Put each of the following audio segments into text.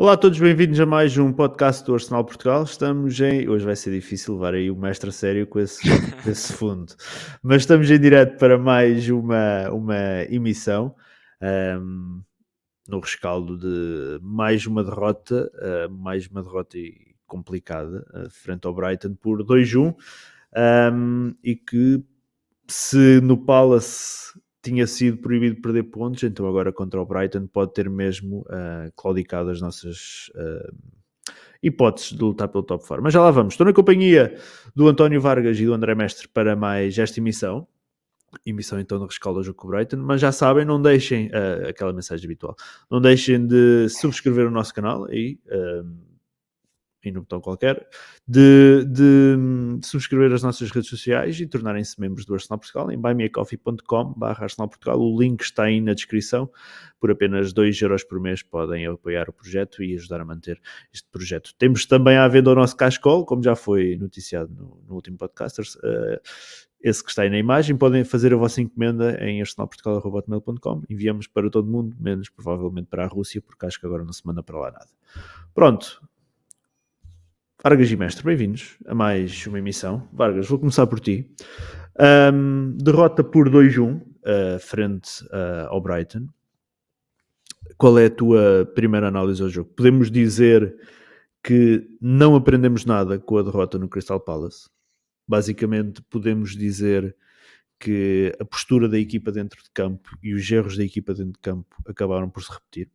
Olá a todos, bem-vindos a mais um podcast do Arsenal Portugal. Estamos em. Hoje vai ser difícil levar aí o mestre a sério com esse, esse fundo, mas estamos em direto para mais uma, uma emissão um, no rescaldo de mais uma derrota, uh, mais uma derrota complicada uh, frente ao Brighton por 2-1 um, e que se no Palace tinha sido proibido perder pontos, então agora contra o Brighton pode ter mesmo uh, claudicado as nossas uh, hipóteses de lutar pelo top 4. Mas já lá vamos. Estou na companhia do António Vargas e do André Mestre para mais esta emissão. Emissão então no rescaldo ao jogo Brighton, mas já sabem, não deixem uh, aquela mensagem habitual, não deixem de subscrever o nosso canal aí, em um botão qualquer, de, de, subscrever as nossas redes sociais e tornarem-se membros do Arsenal Portugal em buymeacoffee.com Arsenal Portugal. O link está aí na descrição. Por apenas 2 euros por mês podem apoiar o projeto e ajudar a manter este projeto. Temos também à venda o nosso Cashcall, como já foi noticiado no, no último Podcasters. Uh, esse que está aí na imagem, podem fazer a vossa encomenda em arsenalportugal.com. Enviamos para todo mundo, menos provavelmente para a Rússia, porque acho que agora não se manda para lá nada. Pronto, Vargas e Mestre, bem-vindos a mais uma emissão. Vargas, vou começar por ti. Um, derrota por 2-1 uh, frente uh, ao Brighton. Qual é a tua primeira análise ao jogo? Podemos dizer que não aprendemos nada com a derrota no Crystal Palace. Basicamente, podemos dizer que a postura da equipa dentro de campo e os erros da equipa dentro de campo acabaram por se repetir.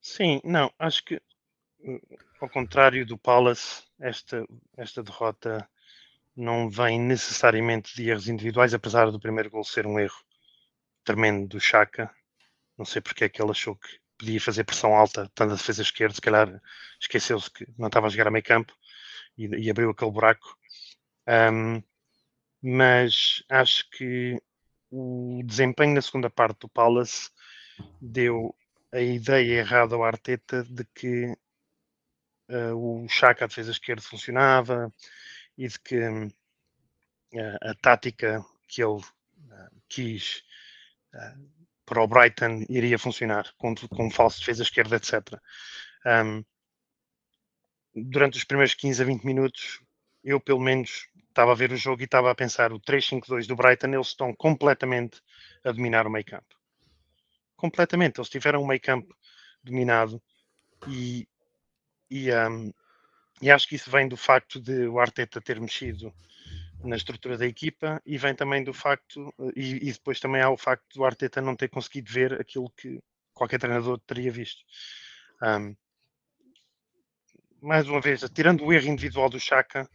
Sim, não, acho que ao contrário do Palace, esta, esta derrota não vem necessariamente de erros individuais, apesar do primeiro gol ser um erro tremendo do Chaka. Não sei porque é que ele achou que podia fazer pressão alta, tanto a defesa esquerda, se calhar esqueceu-se que não estava a jogar a meio campo e, e abriu aquele buraco. Um, mas acho que o desempenho na segunda parte do Palace deu a ideia errada ao Arteta de que o Chaka, a defesa esquerda, funcionava e de que uh, a tática que ele uh, quis para o Brighton iria funcionar com, com falso defesa esquerda, etc. Um, durante os primeiros 15 a 20 minutos, eu pelo menos estava a ver o jogo e estava a pensar o 3-5-2 do Brighton, eles estão completamente a dominar o meio campo. Completamente, eles tiveram o meio campo dominado e e, um, e acho que isso vem do facto de o Arteta ter mexido na estrutura da equipa e vem também do facto, e, e, depois também há o facto do Arteta não ter conseguido ver aquilo que qualquer treinador teria visto. Um, mais uma vez, tirando o erro individual do Chaka,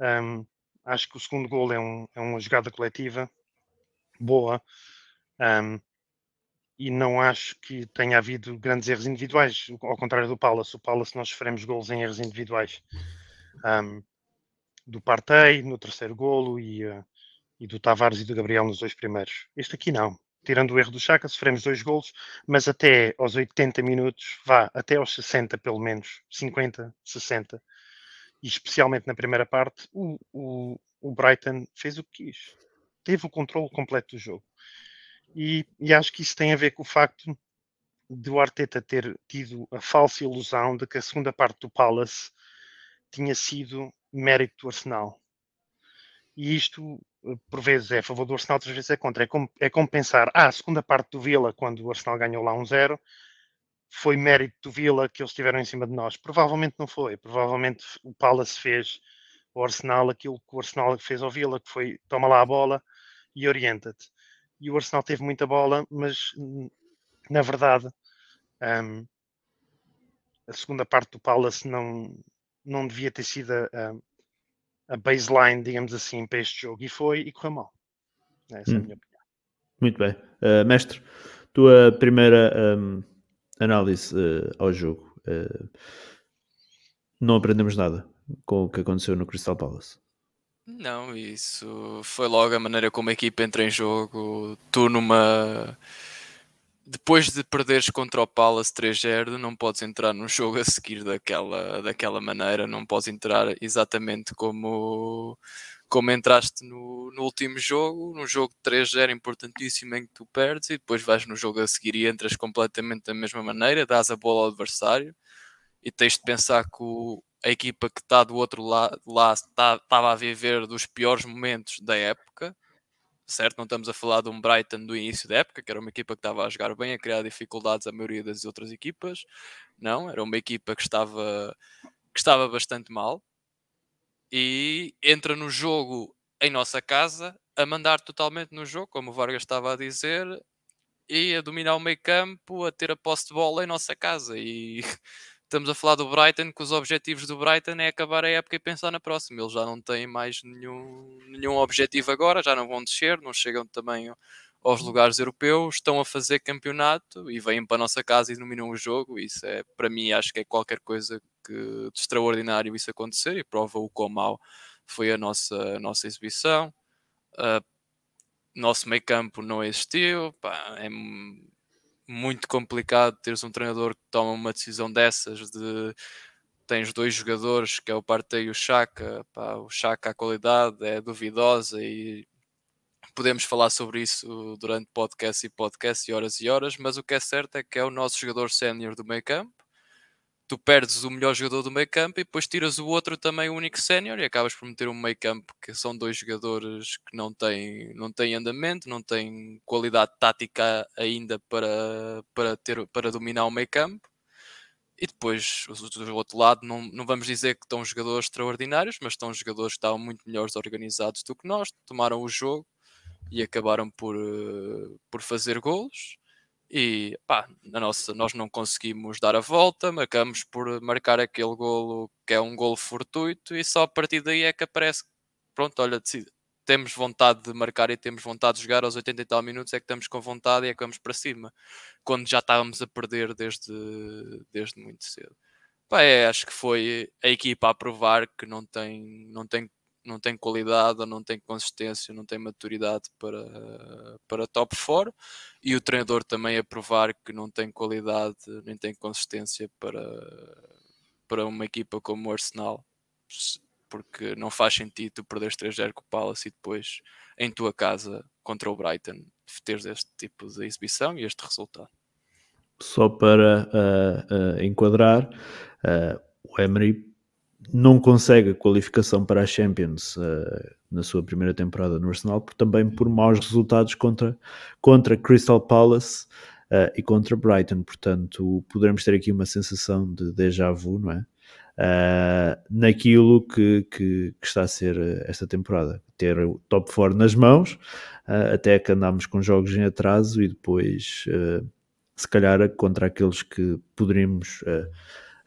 um, acho que o segundo gol é, um, é uma jogada coletiva boa. Um, e não acho que tenha havido grandes erros individuais, ao contrário do Palace. O Palace nós sofremos golos em erros individuais. Um, do Partey no terceiro golo e, uh, e, do Tavares e do Gabriel nos dois primeiros. Este aqui não. Tirando o erro do Chaka, sofremos dois golos, mas até aos 80 minutos, vá, até aos 60 pelo menos, 50, 60, e especialmente na primeira parte, o, o, o Brighton fez o que quis. Teve o controle completo do jogo. E, e, acho que isso tem a ver com o facto de o Arteta ter tido a falsa ilusão de que a segunda parte do Palace tinha sido mérito do Arsenal. E isto, eh, por vezes, é a favor do Arsenal, outras vezes é contra. É como, é como pensar, ah, a segunda parte do Vila, quando o Arsenal ganhou lá 1-0, foi mérito do Vila que eles estiveram em cima de nós. Provavelmente não foi. Provavelmente o Palace fez ao Arsenal aquilo que o Arsenal fez ao Vila, que foi toma lá a bola e orienta-te e o Arsenal teve muita bola, mas na verdade um, a segunda parte do Palace não, não devia ter sido a, a, baseline, digamos assim, para este jogo e foi e correu mal. Essa hum. é a hum. minha opinião. Muito bem. Uh, mestre, tua primeira um, análise uh, ao jogo. Uh, não aprendemos nada com o que aconteceu no Crystal Palace. Não, isso foi logo a maneira como a equipa entra em jogo. Tu numa depois de perderes contra o Palace 3-0, não podes entrar num jogo a seguir daquela, daquela maneira, não podes entrar exatamente como, como entraste no, no último jogo, num jogo de 3-0 importantíssimo em que tu perdes e depois vais no jogo a seguir e entras completamente da mesma maneira, dás a bola ao adversário e tens de pensar que o, a equipa que está do outro lado lá estava tá, a viver dos piores momentos da época certo? Não estamos a falar de um Brighton do início da época, que era uma equipa que estava a jogar bem, a criar dificuldades à maioria das outras equipas. Não, era uma equipa que estava, que estava bastante mal e entra no jogo em nossa casa a mandar totalmente no jogo, como o Vargas estava a dizer, e a dominar o meio campo, a ter a posse de bola em nossa casa. E estamos a falar do Brighton, que os objetivos do Brighton é acabar a época e pensar na próxima. Eles já não têm mais nenhum, nenhum objetivo agora, já não vão descer, não chegam também aos lugares europeus, estão a fazer campeonato e vêm para a nossa casa e dominam o jogo. Isso é, para mim, acho que é qualquer coisa que, de extraordinário isso acontecer e prova o quão mal foi a nossa, a nossa exibição. Uh, nosso meio campo não existiu, pá, é muito complicado teres um treinador que toma uma decisão dessas de tens dois jogadores que é o Partey e o Chaka, o Chaka a qualidade é duvidosa e podemos falar sobre isso durante podcast e podcast e horas e horas, mas o que é certo é que é o nosso jogador sénior do meio campo tu perdes o melhor jogador do meio campo e depois tiras o outro também o único sénior e acabas por meter um meio campo que são dois jogadores que não têm, não têm andamento, não têm qualidade tática ainda para, para, ter, para dominar o meio campo. E depois, do outro lado, não, não vamos dizer que estão jogadores extraordinários, mas estão jogadores que estavam muito melhores organizados do que nós, tomaram o jogo e acabaram por, eh, por fazer golos e pá, na nossa, nós não conseguimos dar a volta, marcamos por marcar aquele golo que é um golo fortuito e só a partir daí é que aparece, pronto, olha, temos vontade de marcar e temos vontade de jogar aos 80 e tal minutos é que estamos com vontade e é que vamos para cima, quando já estávamos a perder desde, desde muito cedo. Pá, é, acho que foi a equipa a provar que não tem, não tem não tem qualidade, não tem consistência, não tem maturidade para, para top 4 e o treinador também a provar que não tem qualidade nem tem consistência para, para uma equipa como o Arsenal porque não faz sentido tu perderes 3-0 com o Palace e depois em tua casa contra o Brighton teres este tipo de exibição e este resultado. Só para uh, uh, enquadrar, uh, o Emery não consegue a qualificação para a Champions uh, na sua primeira temporada no Arsenal, por, também por maus resultados contra, contra Crystal Palace uh, e contra Brighton. Portanto, poderemos ter aqui uma sensação de déjà vu, não é? Uh, naquilo que, que, que, está a ser esta temporada. Ter o top 4 nas mãos, até que andámos com jogos em atraso e depois, se calhar, contra aqueles que poderíamos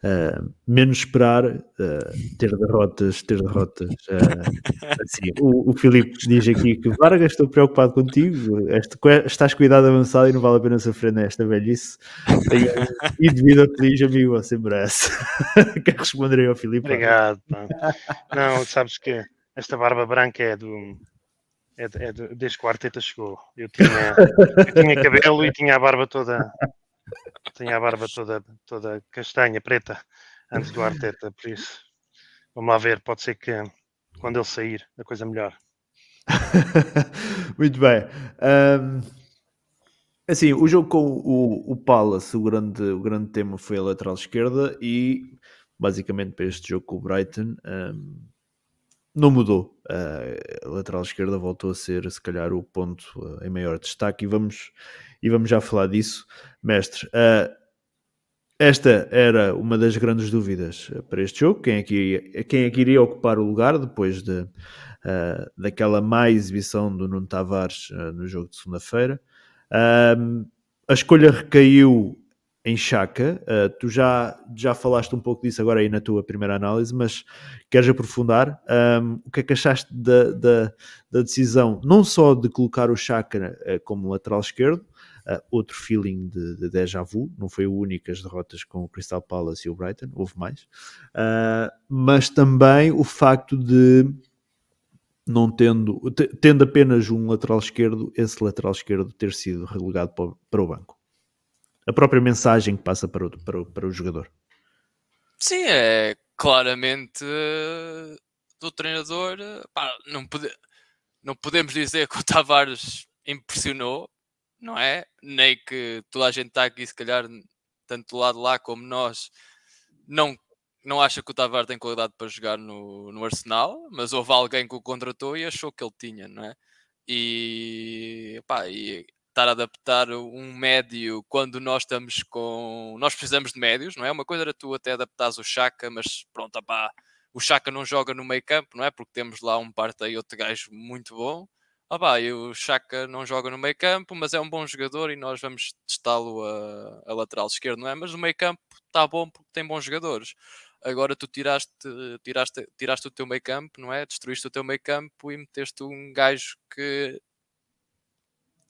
Uh, menos esperar uh, ter derrotas, ter derrotas. Uh, assim, o, o Filipe diz aqui que Vargas, estou preocupado contigo, este, estás com idade avançada e não vale a pena sofrer nesta velhice. e devido a feliz amigo, sempre essa. Quer responder ao Filipe? Obrigado. Não, sabes que esta barba branca é do. É, é desde que o Arteta chegou. Eu tinha, eu tinha cabelo e tinha a barba toda tinha a barba toda, toda castanha, preta, antes do Arteta, por isso. Vamos lá ver, pode ser que quando ele sair a coisa melhor. Muito bem. Um, assim, o jogo com o, o Palace, o grande, o grande tema foi a lateral esquerda e basicamente para este jogo com o Brighton um, não mudou. Uh, a lateral esquerda voltou a ser, se calhar, o ponto uh, em maior destaque e vamos, e vamos já falar disso, mestre. Uh, esta era uma das grandes dúvidas para este jogo. Quem é que quem é que iria ocupar o lugar depois de, daquela má exibição do Nuno Tavares no jogo de segunda-feira? A escolha recaiu em Chaka. tu já, já falaste um pouco disso agora aí na tua primeira análise, mas queres aprofundar? Um, o que é que achaste da, da, da, decisão, não só de colocar o Chaka como lateral esquerdo, uh, outro feeling de, de déjà vu, não foi o único as derrotas com o Crystal Palace e o Brighton, houve mais, uh, mas também o facto de não tendo, tendo apenas um lateral esquerdo, esse lateral esquerdo ter sido relegado para o banco. A própria mensagem que passa para o, para o, para o jogador. Sim, é claramente uh, do treinador. Pá, não, pode, não podemos dizer que o Tavares impressionou, não é? Nem que toda a gente está aqui, se calhar, tanto do lado lá como nós, não, não acha que o Tavares tem qualidade para jogar no, no Arsenal, mas houve alguém que o contratou e achou que ele tinha, não é? E, pá, e estar a adaptar um médio quando nós estamos com. Nós precisamos de médios, não é? Uma coisa era tu até adaptares o Chaka, mas pronto, pá, o Chaka não joga no meio campo, não é? Porque temos lá um parte outro gajo muito bom. Ah, pá, e o Chaka não joga no meio campo, mas é um bom jogador e nós vamos testá-lo a, a, lateral esquerdo, não é? Mas no meio campo está bom porque tem bons jogadores. Agora tu tiraste, tiraste, tiraste o teu meio campo, não é? Destruíste o teu meio campo e meteste um gajo que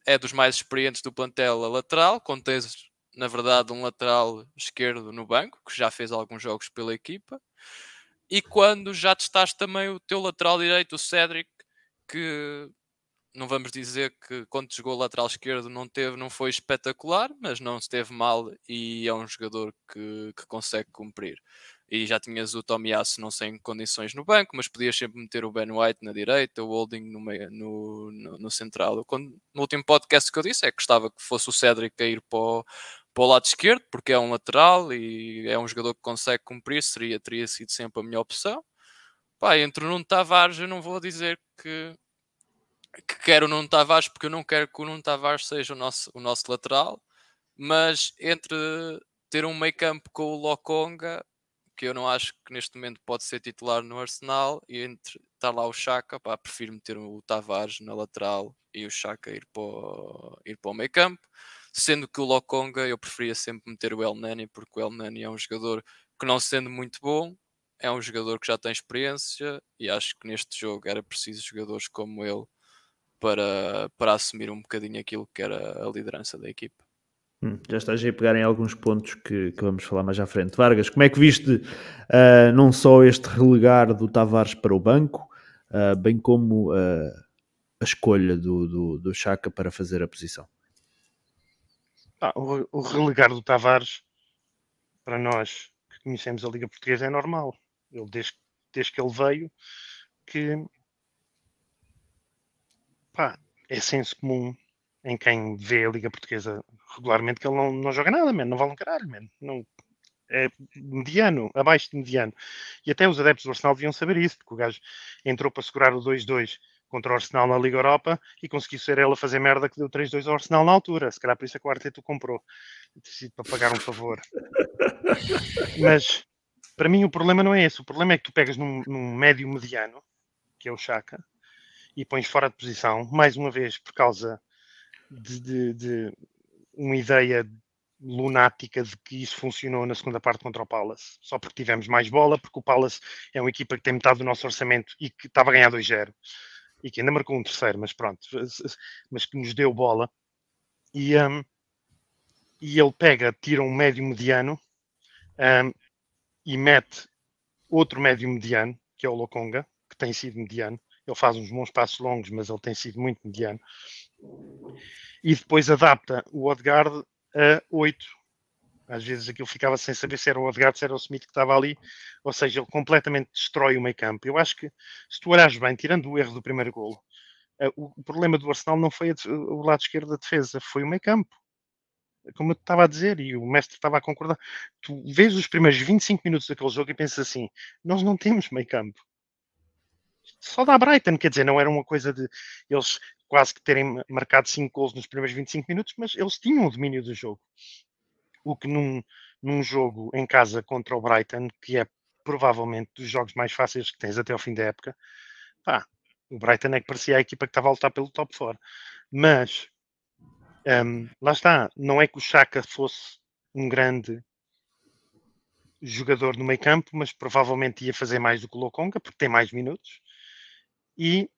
é dos mais experientes do plantel a lateral, quando tens, na verdade, um lateral esquerdo no banco, que já fez alguns jogos pela equipa, e quando já testaste também o teu lateral direito, o Cedric, que não vamos dizer que quando jogou o lateral esquerdo não teve, não foi espetacular, mas não esteve mal e é um jogador que, que consegue cumprir e já tinhas o Tomiyasu não sei em condições no banco, mas podias sempre meter o Ben White na direita, o Holding no, meio, no, no, no central. Quando, no último podcast que eu disse é que gostava que fosse o Cedric a ir para o, para o lado esquerdo, porque é um lateral e é um jogador que consegue cumprir, seria, teria sido sempre a melhor opção. Pá, entre o Nuno Tavares eu não vou dizer que, que quero o Nuno Tavares, porque eu não quero que o Nuno Tavares seja o nosso, o nosso lateral, mas entre ter um meio campo com o Lokonga que eu não acho que neste momento pode ser titular no Arsenal e entre estar lá o Chaka, pá, prefiro meter o Tavares na lateral e o Chaka ir para o, ir para o meio campo, sendo que o Lokonga eu preferia sempre meter o El Nani porque o El Nani é um jogador que não sendo muito bom, é um jogador que já tem experiência e acho que neste jogo era preciso jogadores como ele para, para assumir um bocadinho aquilo que era a liderança da equipa. Hum, já estás a pegar em alguns pontos que, que, vamos falar mais à frente. Vargas, como é que viste uh, não só este relegar do Tavares para o banco, uh, bem como uh, a escolha do, do, do Chaka para fazer a posição? Ah, o, o, relegar do Tavares, para nós que conhecemos a Liga Portuguesa, é normal. Ele, desde, desde que ele veio, que pá, é senso comum em quem vê a Liga Portuguesa regularmente que ele não, não joga nada, man, não vale um caralho, man. Não, é mediano, abaixo de mediano. E até os adeptos do Arsenal deviam saber isso, porque o gajo entrou para segurar o 2-2 contra o Arsenal na Liga Europa e conseguiu ser ele a fazer merda que deu 3-2 ao Arsenal na altura. Se calhar por isso é que o comprou. Decidido para pagar um favor. Mas para mim o problema não é esse. O problema é que tu pegas num, num médio mediano, que é o Chaka, e pões fora de posição, mais uma vez por causa de, de, de uma ideia lunática de que isso funcionou na segunda parte contra o Palace, só porque tivemos mais bola, porque o Palace é uma equipa que tem metade do nosso orçamento e que estava a ganhar 2-0 e que ainda marcou um terceiro, mas pronto, mas que nos deu bola. E, um, e ele pega, tira um médio mediano um, e mete outro médio mediano, que é o Lokonga, que tem sido mediano. Ele faz uns bons passos longos, mas ele tem sido muito mediano e depois adapta o Odegaard a 8. Às vezes aquilo ficava sem saber se era o Odegaard, se era o Smith que estava ali, ou seja, ele completamente destrói o meio campo. Eu acho que, se tu olhares bem, tirando o erro do primeiro golo, uh, o, problema do Arsenal não foi o lado esquerdo da defesa, foi o meio campo. Como eu estava a dizer, e o mestre estava a concordar, tu vês os primeiros 25 minutos daquele jogo e pensas assim: nós não temos meio campo só da Brighton, quer dizer, não era uma coisa de eles quase que terem marcado 5 gols nos primeiros 25 minutos, mas eles tinham o domínio do jogo. O que num, num jogo em casa contra o Brighton, que é provavelmente dos jogos mais fáceis que tens até ao fim da época, pá, o Brighton é que parecia a equipa que estava a lutar pelo top 4. Mas um, lá está, não é que o Chaka fosse um grande jogador no meio campo, mas provavelmente ia fazer mais do que o Lokonga, porque tem mais minutos. E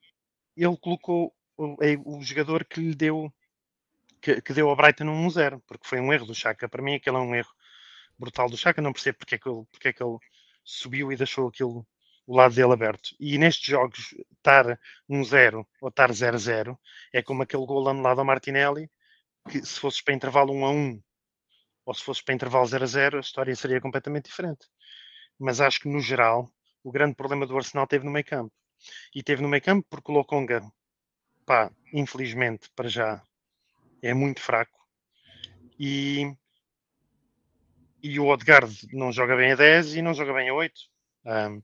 ele colocou é o jogador que lhe deu que, que deu ao Brighton um 1-0, porque foi um erro do Chaka. Para mim, aquele é um erro brutal do Chaka. Não percebo porque é que ele, porque é que ele subiu e deixou aquilo, o lado dele aberto. E nestes jogos, estar 1-0 ou estar 0-0 é como aquele gol anulado ao Martinelli, que se fosse para intervalo 1 a 1 ou se fosse para intervalo 0 a 0, a história seria completamente diferente. Mas acho que, no geral, o grande problema do Arsenal teve no meio campo. E teve no meio campo porque o Lokonga, pá, infelizmente, para já, é muito fraco. E, e o Odegaard não joga bem a 10 e não joga bem a 8. Um,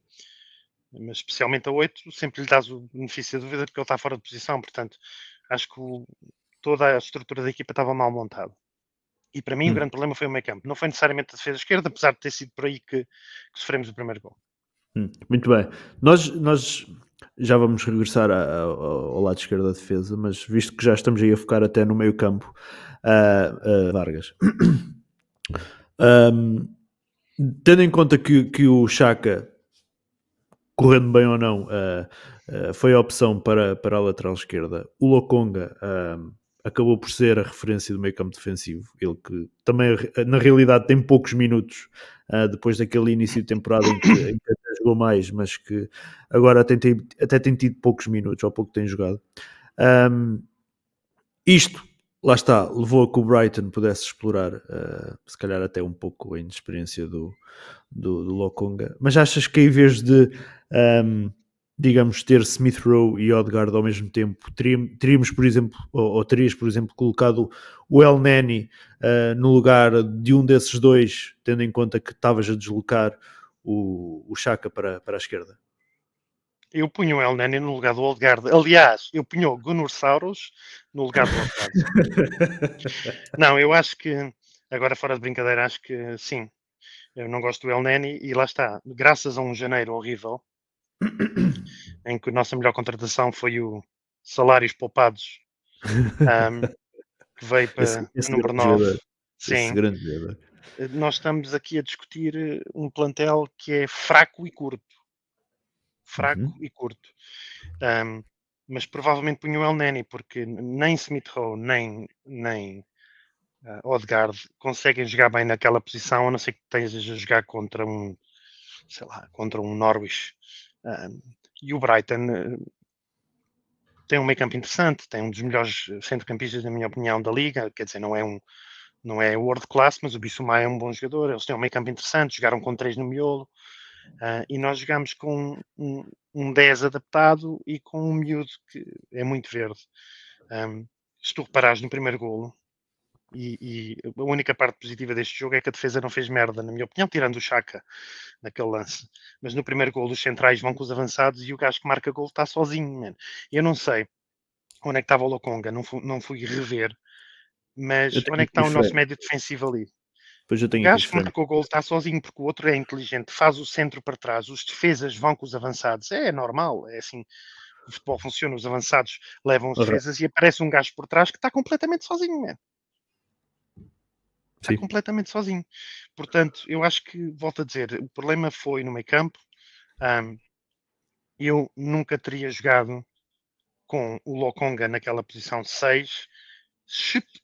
mas especialmente a 8, sempre lhe dás o benefício da dúvida porque ele está fora de posição. Portanto, acho que o, toda a estrutura da equipa estava mal montada. E para mim hum. o grande problema foi o meio campo. Não foi necessariamente a defesa esquerda, apesar de ter sido por aí que, que sofremos o primeiro gol. Hum, muito bem. Nós, nós já vamos regressar ao lado esquerdo da defesa, mas visto que já estamos aí a focar até no meio campo, uh, uh, Vargas. um, tendo em conta que, que o Chaka, correndo bem ou não, uh, foi a opção para, para a lateral esquerda, o Lokonga acabou por ser a referência do meio campo defensivo. Ele que também, na realidade, tem poucos minutos uh, depois daquele início de temporada em que, em que até jogou mais, mas que agora até tem, até tem tido poucos minutos, ou pouco tem jogado. Um, isto, lá está, levou a que o Brighton pudesse explorar, uh, se calhar até um pouco a inexperiência do, do, do Lokonga. Mas achas que em vez de. Um, digamos, ter Smith Rowe e Odegaard ao mesmo tempo, teríamos, por exemplo, ou, ou terias, por exemplo, colocado o El Neni uh, no lugar de um desses dois, tendo em conta que estavas a deslocar o, o Chaka para, para a esquerda? Eu punho o El Neni no lugar do Odegaard. Aliás, eu punho o Gunnar Sauros no lugar do Odegaard. não, eu acho que, agora fora de brincadeira, acho que sim. Eu não gosto do El Neni e lá está. Graças a um janeiro horrível, em que a nossa melhor contratação foi o Salários Poupados, um, que veio para esse, esse número 9. Sim. Eh, nós estamos aqui a discutir eh, um plantel que é fraco e curto. Fraco uhum. e curto. Um, mas provavelmente punho o El Neni, porque nem Smith Rowe, nem, nem uh, Odegaard conseguem jogar bem naquela posição, a não ser que tenhas a jogar contra um, sei lá, contra um Norwich e o Brighton eh, tem um meio campo interessante, tem um dos melhores centrocampistas, na minha opinião, da liga. Quer dizer, não é um não é world class, mas o Bissouma é um bom jogador. Eles têm um meio campo interessante, jogaram com três no miolo. Uh, e nós jogamos com um, um 10 adaptado e com um miúdo que é muito verde. Um, se tu reparares no primeiro golo, e, e, a única parte positiva deste jogo é que a defesa não fez merda, na minha opinião, tirando o Chaka naquele lance. Mas no primeiro gol, os centrais vão com os avançados e o gajo que marca gol está sozinho, man. Eu não sei onde é que estava o Lokonga, não fui, não fui rever, mas onde é que está o nosso médio defensivo ali? Pois eu tenho o gajo que marcou o gol está sozinho porque o outro é inteligente, faz o centro para trás, os defesas vão com os avançados. É normal, é assim. O futebol funciona, os avançados levam os defesas e aparece um gajo por trás que está completamente sozinho, man está Sim. completamente sozinho. Portanto, eu acho que, volto a dizer, o problema foi no meio campo. Um, eu nunca teria jogado com o Lokonga naquela posição 6,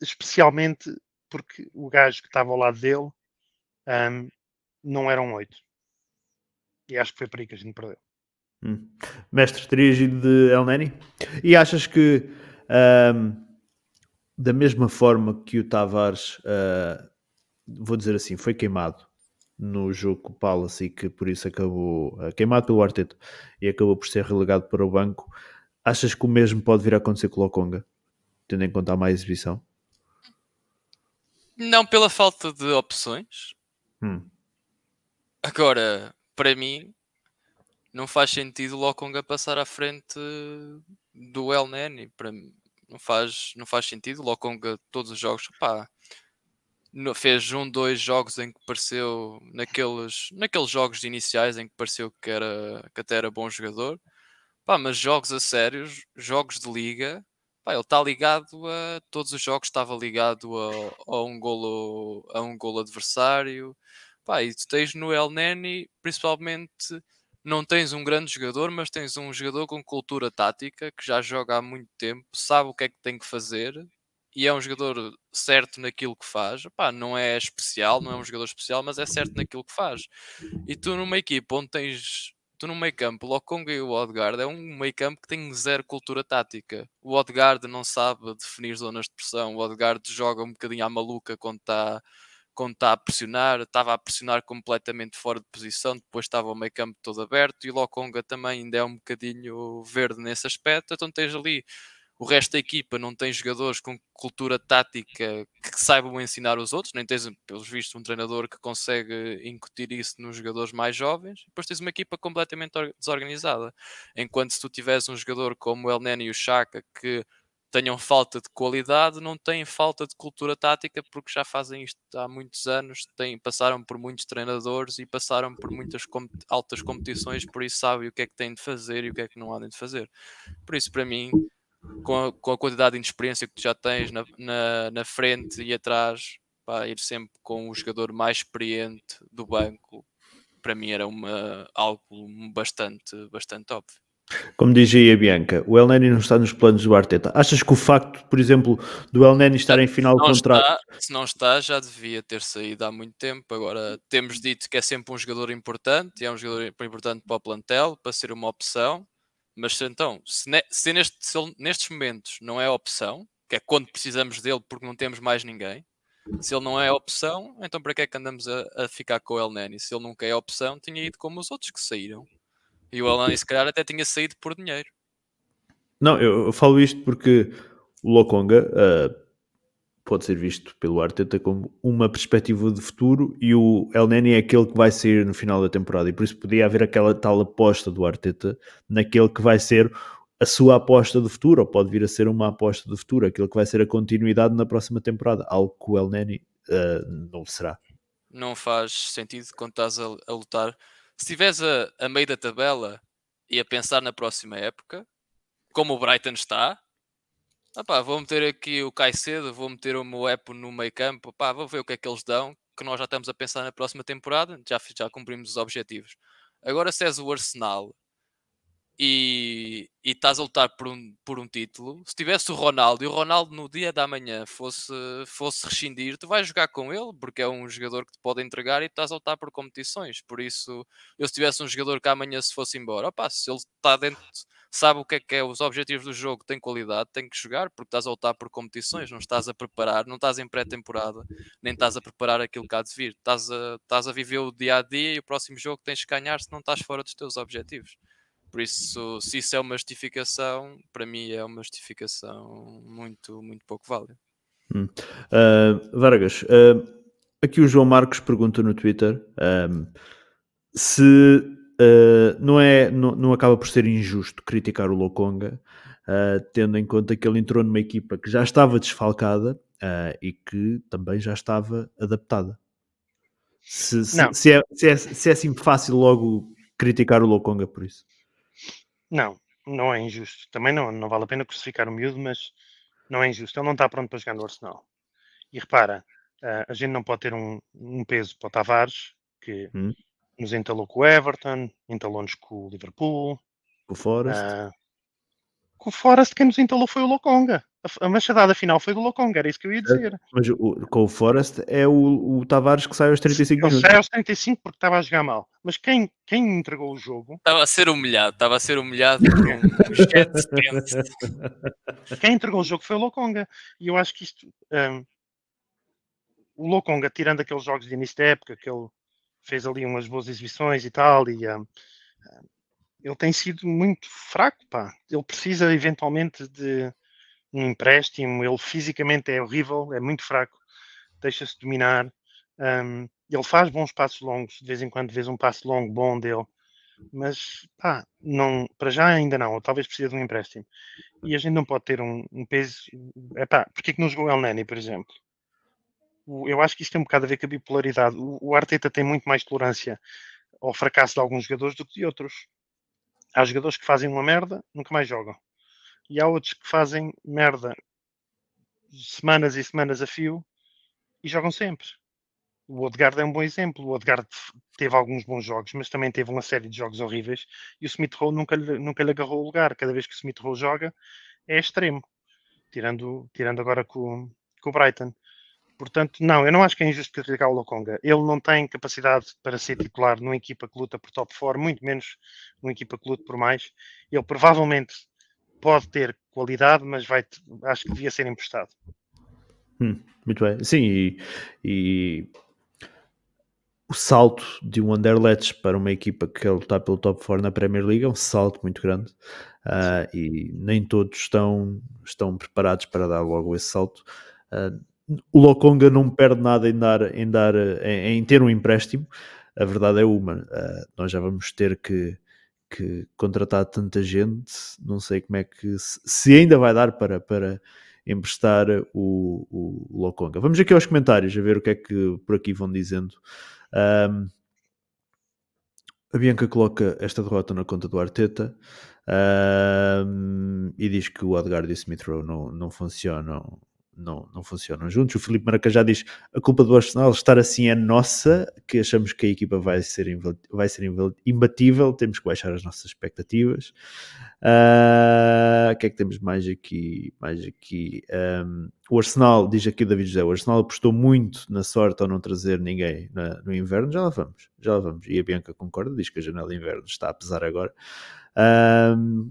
especialmente porque o gajo que estava ao lado dele um, não era um 8. E acho que foi por aí que a gente perdeu. Hum. Mestre, terias ido de El Neni? E achas que um, da mesma forma que o Tavares uh, vou dizer assim, foi queimado no jogo com o Palace e que por isso acabou uh, queimado pelo Arteta e acabou por ser relegado para o banco. Achas que o mesmo pode vir a acontecer com o Lokonga, tendo em conta a má exibição? Não pela falta de opções. Hum. Agora, para mim, não faz sentido o Lokonga passar à frente do El Neni. Para mim, não faz, não faz sentido. O Lokonga, todos os jogos, pá, no, fez um, dois jogos em que pareceu naqueles, naqueles jogos iniciais em que pareceu que, era, que até era bom jogador. Pá, mas jogos a sérios, jogos de liga, pá, ele está ligado a todos os jogos, estava ligado a, a, um golo, a um golo adversário. Pá, e tu tens no El Neni, principalmente, não tens um grande jogador, mas tens um jogador com cultura tática que já joga há muito tempo, sabe o que é que tem que fazer e é um jogador certo naquilo que faz, pá, não é especial, não é um jogador especial, mas é certo naquilo que faz. E tu numa equipa onde tens, tu no meio campo, o Lokonga e o Odegaard, é um meio campo que tem zero cultura tática. O Odegaard não sabe definir zonas de pressão, o Odegaard joga um bocadinho à maluca quando está quando está a pressionar, estava a pressionar completamente fora de posição, depois estava o meio campo todo aberto. E o Lokonga também ainda é um bocadinho verde nesse aspecto, então tens ali o resto da equipa não tem jogadores com cultura tática que saibam ensinar os outros, nem tens, pelos vistos, um treinador que consegue incutir isso nos jogadores mais jovens, depois tens uma equipa completamente desorganizada. Enquanto se tu tivesse um jogador como o El Nene e o Chaka que tenham falta de qualidade, não têm falta de cultura tática porque já fazem isto há muitos anos, têm, passaram por muitos treinadores e passaram por muitas com, altas competições, por isso sabem o que é que têm de fazer e o que é que não há de fazer. Por isso, para mim, com a, com a quantidade de inexperiência que tu já tens na, na, na frente e atrás, pá, ir sempre com o jogador mais experiente do banco, para mim era uma, algo bastante, bastante óbvio. Como dizia a Bianca, o El Neni não está nos planos do Arteta. Achas que o facto, por exemplo, do El Neni estar em final de contrato... se não está, já devia ter saído há muito tempo. Agora, temos dito que é sempre um jogador importante, e é um jogador importante para o plantel, para ser uma opção. Mas então, se, ne, se, neste, se ele, nestes momentos não é opção, que é quando precisamos dele porque não temos mais ninguém, se ele não é opção, então para que é que andamos a, a ficar com o El Neni? Se ele nunca é opção, tinha ido como os outros que saíram. E o El Neni, se calhar, até tinha saído por dinheiro. Não, eu, eu falo isto porque o Lokonga uh, pode ser visto pelo Arteta como uma perspectiva de futuro e o El Neni é aquele que vai sair no final da temporada e por isso podia haver aquela tal aposta do Arteta naquele que vai ser a sua aposta de futuro, ou pode vir a ser uma aposta de futuro, aquele que vai ser a continuidade na próxima temporada, algo que o El Neni uh, não será. Não faz sentido quando estás a, a lutar. Se estiveres a, a meio da tabela e a pensar na próxima época, como o Brighton está, vou meter aqui o Caicedo, vou meter o meu Epo no meio campo, vou ver o que é que eles dão, que nós já estamos a pensar na próxima temporada, já, já cumprimos os objetivos. Agora se és o Arsenal e, estás a lutar por um, por um título, se tivesse o Ronaldo e o Ronaldo no dia da manhã fosse, fosse rescindir, tu vais jogar com ele, porque é um jogador que te pode entregar e estás a lutar por competições. Por isso, eu se tivesse um jogador que amanhã se fosse embora, opá, se ele está dentro, sabe o que é que é os objetivos do jogo, tem qualidade, tem que jogar, porque estás a lutar por competições, não estás a preparar, não estás em pré-temporada, nem estás a preparar aquilo que há de vir, estás a, estás a viver o dia a dia e o próximo jogo tens que ganhar se não estás fora dos teus objetivos. Por isso, se isso é uma justificação, para mim é uma justificação muito, muito pouco válida. Hum. Uh, Vargas, uh, aqui o João Marcos pergunta no Twitter um, se uh, não, é, não, não acaba por ser injusto criticar o Lokonga, tendo em conta que ele entrou numa equipa que já estava desfalcada e que também já estava adaptada. Se, se, se, é, se, é, se é assim fácil logo criticar o Lokonga por isso. Não, não é injusto. Também não, não vale a pena crucificar o miúdo, mas não é injusto. Ele não está pronto para jogar no Arsenal. E repara, uh, a gente não pode ter um, um peso para o Tavares, que hum. nos entalou com o Everton, entalou-nos com o Liverpool. Com o Forest. Uh, com o Forest, quem nos entalou foi o Lokonga. A, machadada final foi do Lokonga, era isso que eu ia dizer. Mas o, com o Forest é o, o Tavares que sai aos 35 minutos. Ele sai aos 35 porque estava a jogar mal. Mas quem, quem entregou o jogo. Estava a ser humilhado, estava a ser humilhado por um Quem entregou o jogo foi o Lokonga. E eu acho que isto. Um, o Lokonga, tirando aqueles jogos de início da época, que ele fez ali umas boas exibições e tal, e um, ele tem sido muito fraco, pá. Ele precisa eventualmente de um empréstimo, ele fisicamente é horrível, é muito fraco, deixa-se dominar. Um, ele faz bons passos longos, de vez em quando vês um passo longo bom dele, mas pá, não, para já ainda não, ou talvez precise de um empréstimo. E a gente não pode ter um, um peso. Pá, porque é que não jogou El Nani, por exemplo? Eu acho que isto tem um bocado a ver com a bipolaridade. O, o Arteta tem muito mais tolerância ao fracasso de alguns jogadores do que de outros. Há jogadores que fazem uma merda, nunca mais jogam e há outros que fazem merda semanas e semanas a fio e jogam sempre. O Odegaard é um bom exemplo. O Odegaard teve alguns bons jogos, mas também teve uma série de jogos horríveis e o Smith Rowe nunca, nunca lhe agarrou o lugar. Cada vez que o Smith Rowe joga é extremo, tirando, tirando agora com, com o Brighton. Portanto, não, eu não acho que é injusto criticar o Lokonga. Ele não tem capacidade para ser titular numa equipa que luta por top 4, muito menos numa equipa que luta por mais. Ele provavelmente pode ter qualidade, mas vai, acho que devia ser emprestado. Hum, muito bem, sim, e, e o salto de um Anderlecht para uma equipa que quer lutar pelo top 4 na Premier League é um salto muito grande uh, e nem todos estão, estão preparados para dar logo esse salto. Uh, o Lokonga não perde nada em, dar, em, dar, em, em ter um empréstimo, a verdade é uma, uh, nós já vamos ter que, que contratar tanta gente, não sei como é que, se ainda vai dar para, para emprestar o, o Lokonga. Vamos aqui aos comentários, a ver o que é que por aqui vão dizendo. Um, a Bianca coloca esta derrota na conta do Arteta um, e diz que o Odgaard e o Smith Rowe não, não funcionam não, não funcionam juntos. O Felipe Maracajá diz a culpa do Arsenal estar assim é nossa, que achamos que a equipa vai ser, vai ser imbatível, temos que baixar as nossas expectativas. Uh, o que é que temos mais aqui? Mais aqui. Um, o Arsenal, diz aqui o David José, o Arsenal apostou muito na sorte ao não trazer ninguém na, no inverno, já lá vamos, já lá vamos. E a Bianca concorda, diz que a janela de inverno está a pesar agora. Um,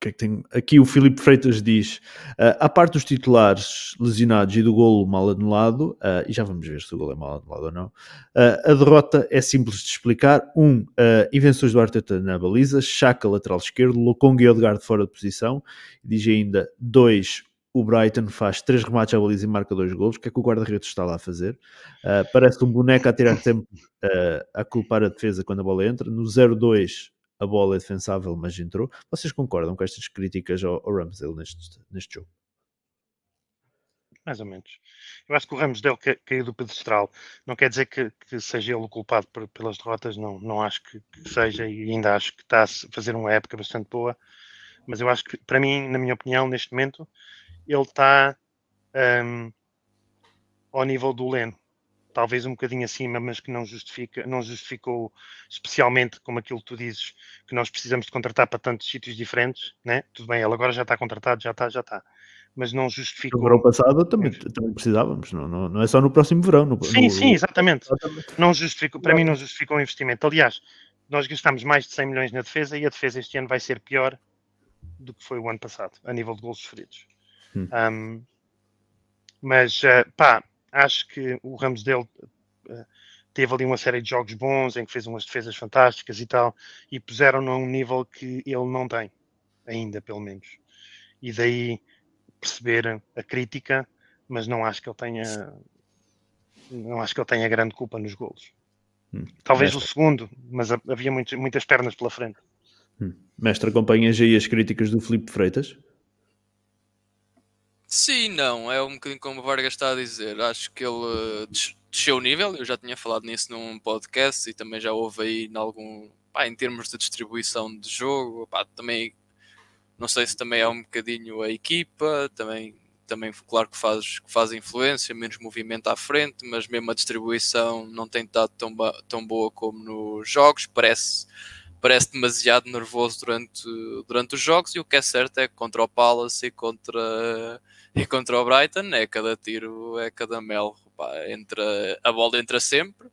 que é que tem? Aqui o Filipe Freitas diz: uh, à parte dos titulares lesionados e do golo mal anulado, uh, e já vamos ver se o golo é mal anulado ou não, uh, a derrota é simples de explicar. Um, invenções do Arteta na baliza, Chaka lateral esquerdo, Lokong e Odegaard fora de posição. Diz ainda: dois, o Brighton faz três remates à baliza e marca dois golos. O que é que o guarda-redes está lá a fazer? Uh, parece um boneco a tirar tempo uh, a culpar a defesa quando a bola entra. No 0-2, a bola é defensável, mas entrou. Vocês concordam com estas críticas ao, ao Ramsdale neste, neste jogo? Mais ou menos. Eu acho que o Ramsdale caiu do pedestral. Não quer dizer que, que seja ele o culpado por, pelas derrotas, não, não acho que, que, seja e ainda acho que está a fazer uma época bastante boa. Mas eu acho que, para mim, na minha opinião, neste momento, ele está um, ao nível do Leno talvez um bocadinho acima, mas que não justifica, não justificou especialmente como aquilo que tu dizes, que nós precisamos de contratar para tantos sítios diferentes, né? Tudo bem, ele agora já está contratado, já está, já está. Mas não justificou. No verão passado também, também precisávamos, não, não, não é só no próximo verão. No, sim, no, sim, exatamente. Não justificou, para mim não justificou o investimento. Aliás, nós gastamos mais de 100 milhões na defesa e a defesa este ano vai ser pior do que foi o ano passado, a nível de gols sofridos. Hum. Um, mas, uh, pá, acho que o Ramos dele uh, teve ali uma série de jogos bons em que fez umas defesas fantásticas e tal, e puseram-no a um nível que ele não tem, ainda pelo menos. E daí perceber a crítica, mas não acho que ele tenha não acho que ele tenha grande culpa nos golos. Hum. Talvez Mestre. o segundo, mas havia muitas, muitas pernas pela frente. Hum. Mestre, acompanhas aí as críticas do Felipe Freitas? Sim, não, é um bocadinho como o Vargas está a dizer. Acho que ele desceu o nível, eu já tinha falado nisso num podcast e também já houve aí em algum. Pá, em termos de distribuição de jogo, pá, também não sei se também é um bocadinho a equipa, também, também claro que faz, que faz influência, menos movimento à frente, mas mesmo a distribuição não tem estado tão, tão boa como nos jogos, parece parece demasiado nervoso durante, durante os jogos e o que é certo é que contra o Palace e contra e contra o Brighton é cada tiro, é cada mel. Pá, entra, a bola entra sempre.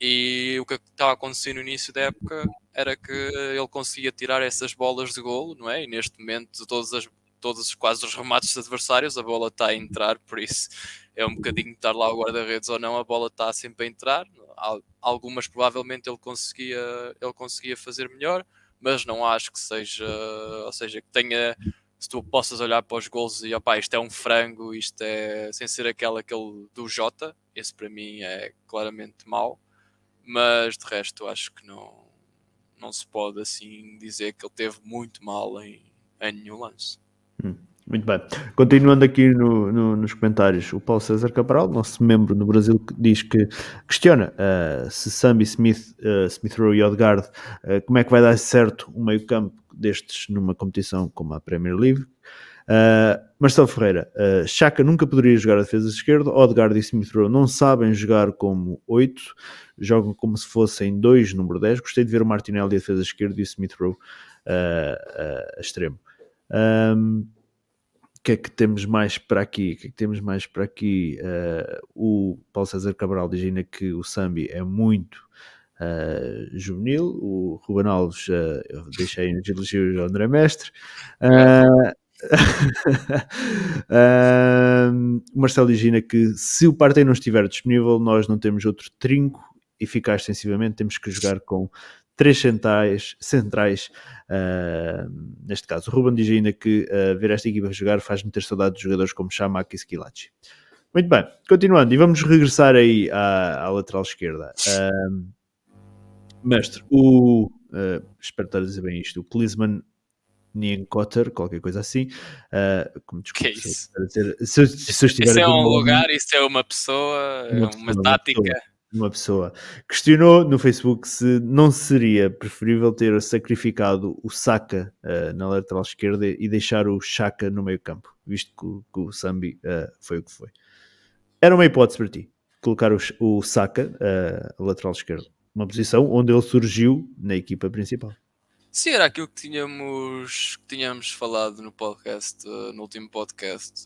E o que estava a acontecer no início da época era que ele conseguia tirar essas bolas de golo, não é? E neste momento, todas as, todos quase os remates dos adversários, a bola está a entrar, por isso é um bocadinho estar lá o guarda-redes ou não, a bola está sempre a entrar. Algumas provavelmente ele conseguia, ele conseguia fazer melhor, mas não acho que seja, ou seja, que tenha se tu possas olhar para os gols e opá, isto é um frango, isto é sem ser aquele, aquele do Jota, esse para mim é claramente mau, mas de resto acho que não, não se pode assim dizer que ele teve muito mal em, em nenhum lance. Hum, muito bem. Continuando aqui no, no, nos comentários, o Paulo César Cabral, nosso membro no Brasil, diz que questiona uh, se Sambi Smith, uh, Smith Rowe e Odegaard, uh, como é que vai dar certo o meio campo destes numa competição como a Premier League. Marcelo Ferreira, uh, Chaka nunca poderia jogar a defesa esquerda, Odegaard e Smith Rowe não sabem jogar como 8, jogam como se fossem 2, número 10. Gostei de ver o Martinelli a defesa esquerda e o Smith Rowe a extremo. Um, o que é que temos mais para aqui? O que é que temos mais para aqui? Uh, o Paulo César Cabral diz ainda que o Sambi é muito uh, juvenil, o Ruben Alves, uh, eu deixei nos elogios ao André Mestre. O Marcelo Higina que se o Partey não estiver disponível, nós não temos outro trinco eficaz defensivamente, temos que jogar com três centrais, centrais uh, neste caso, o Ruben diz ainda que uh, ver esta equipa jogar faz-me ter saudade de jogadores como Shamak e Skilachi. Muito bem, continuando, e vamos regressar aí à, à lateral esquerda. Uh, mestre, o uh, espero estar a dizer bem isto, o Klinsmann Nienkotter, qualquer coisa assim. Uh, como desculpa, que é isso? Se, se, se isso é um lugar, isso é uma pessoa, uma, é uma, uma tática. Pessoa uma pessoa questionou no Facebook se não seria preferível ter sacrificado o Saka uh, na lateral esquerda e deixar o Chaka no meio campo, visto que, que o Sambi uh, foi o que foi. Era uma hipótese para ti, colocar o, o Saka uh, lateral esquerdo, uma posição onde ele surgiu na equipa principal. Sim, era aquilo que tínhamos, que tínhamos falado no podcast, no último podcast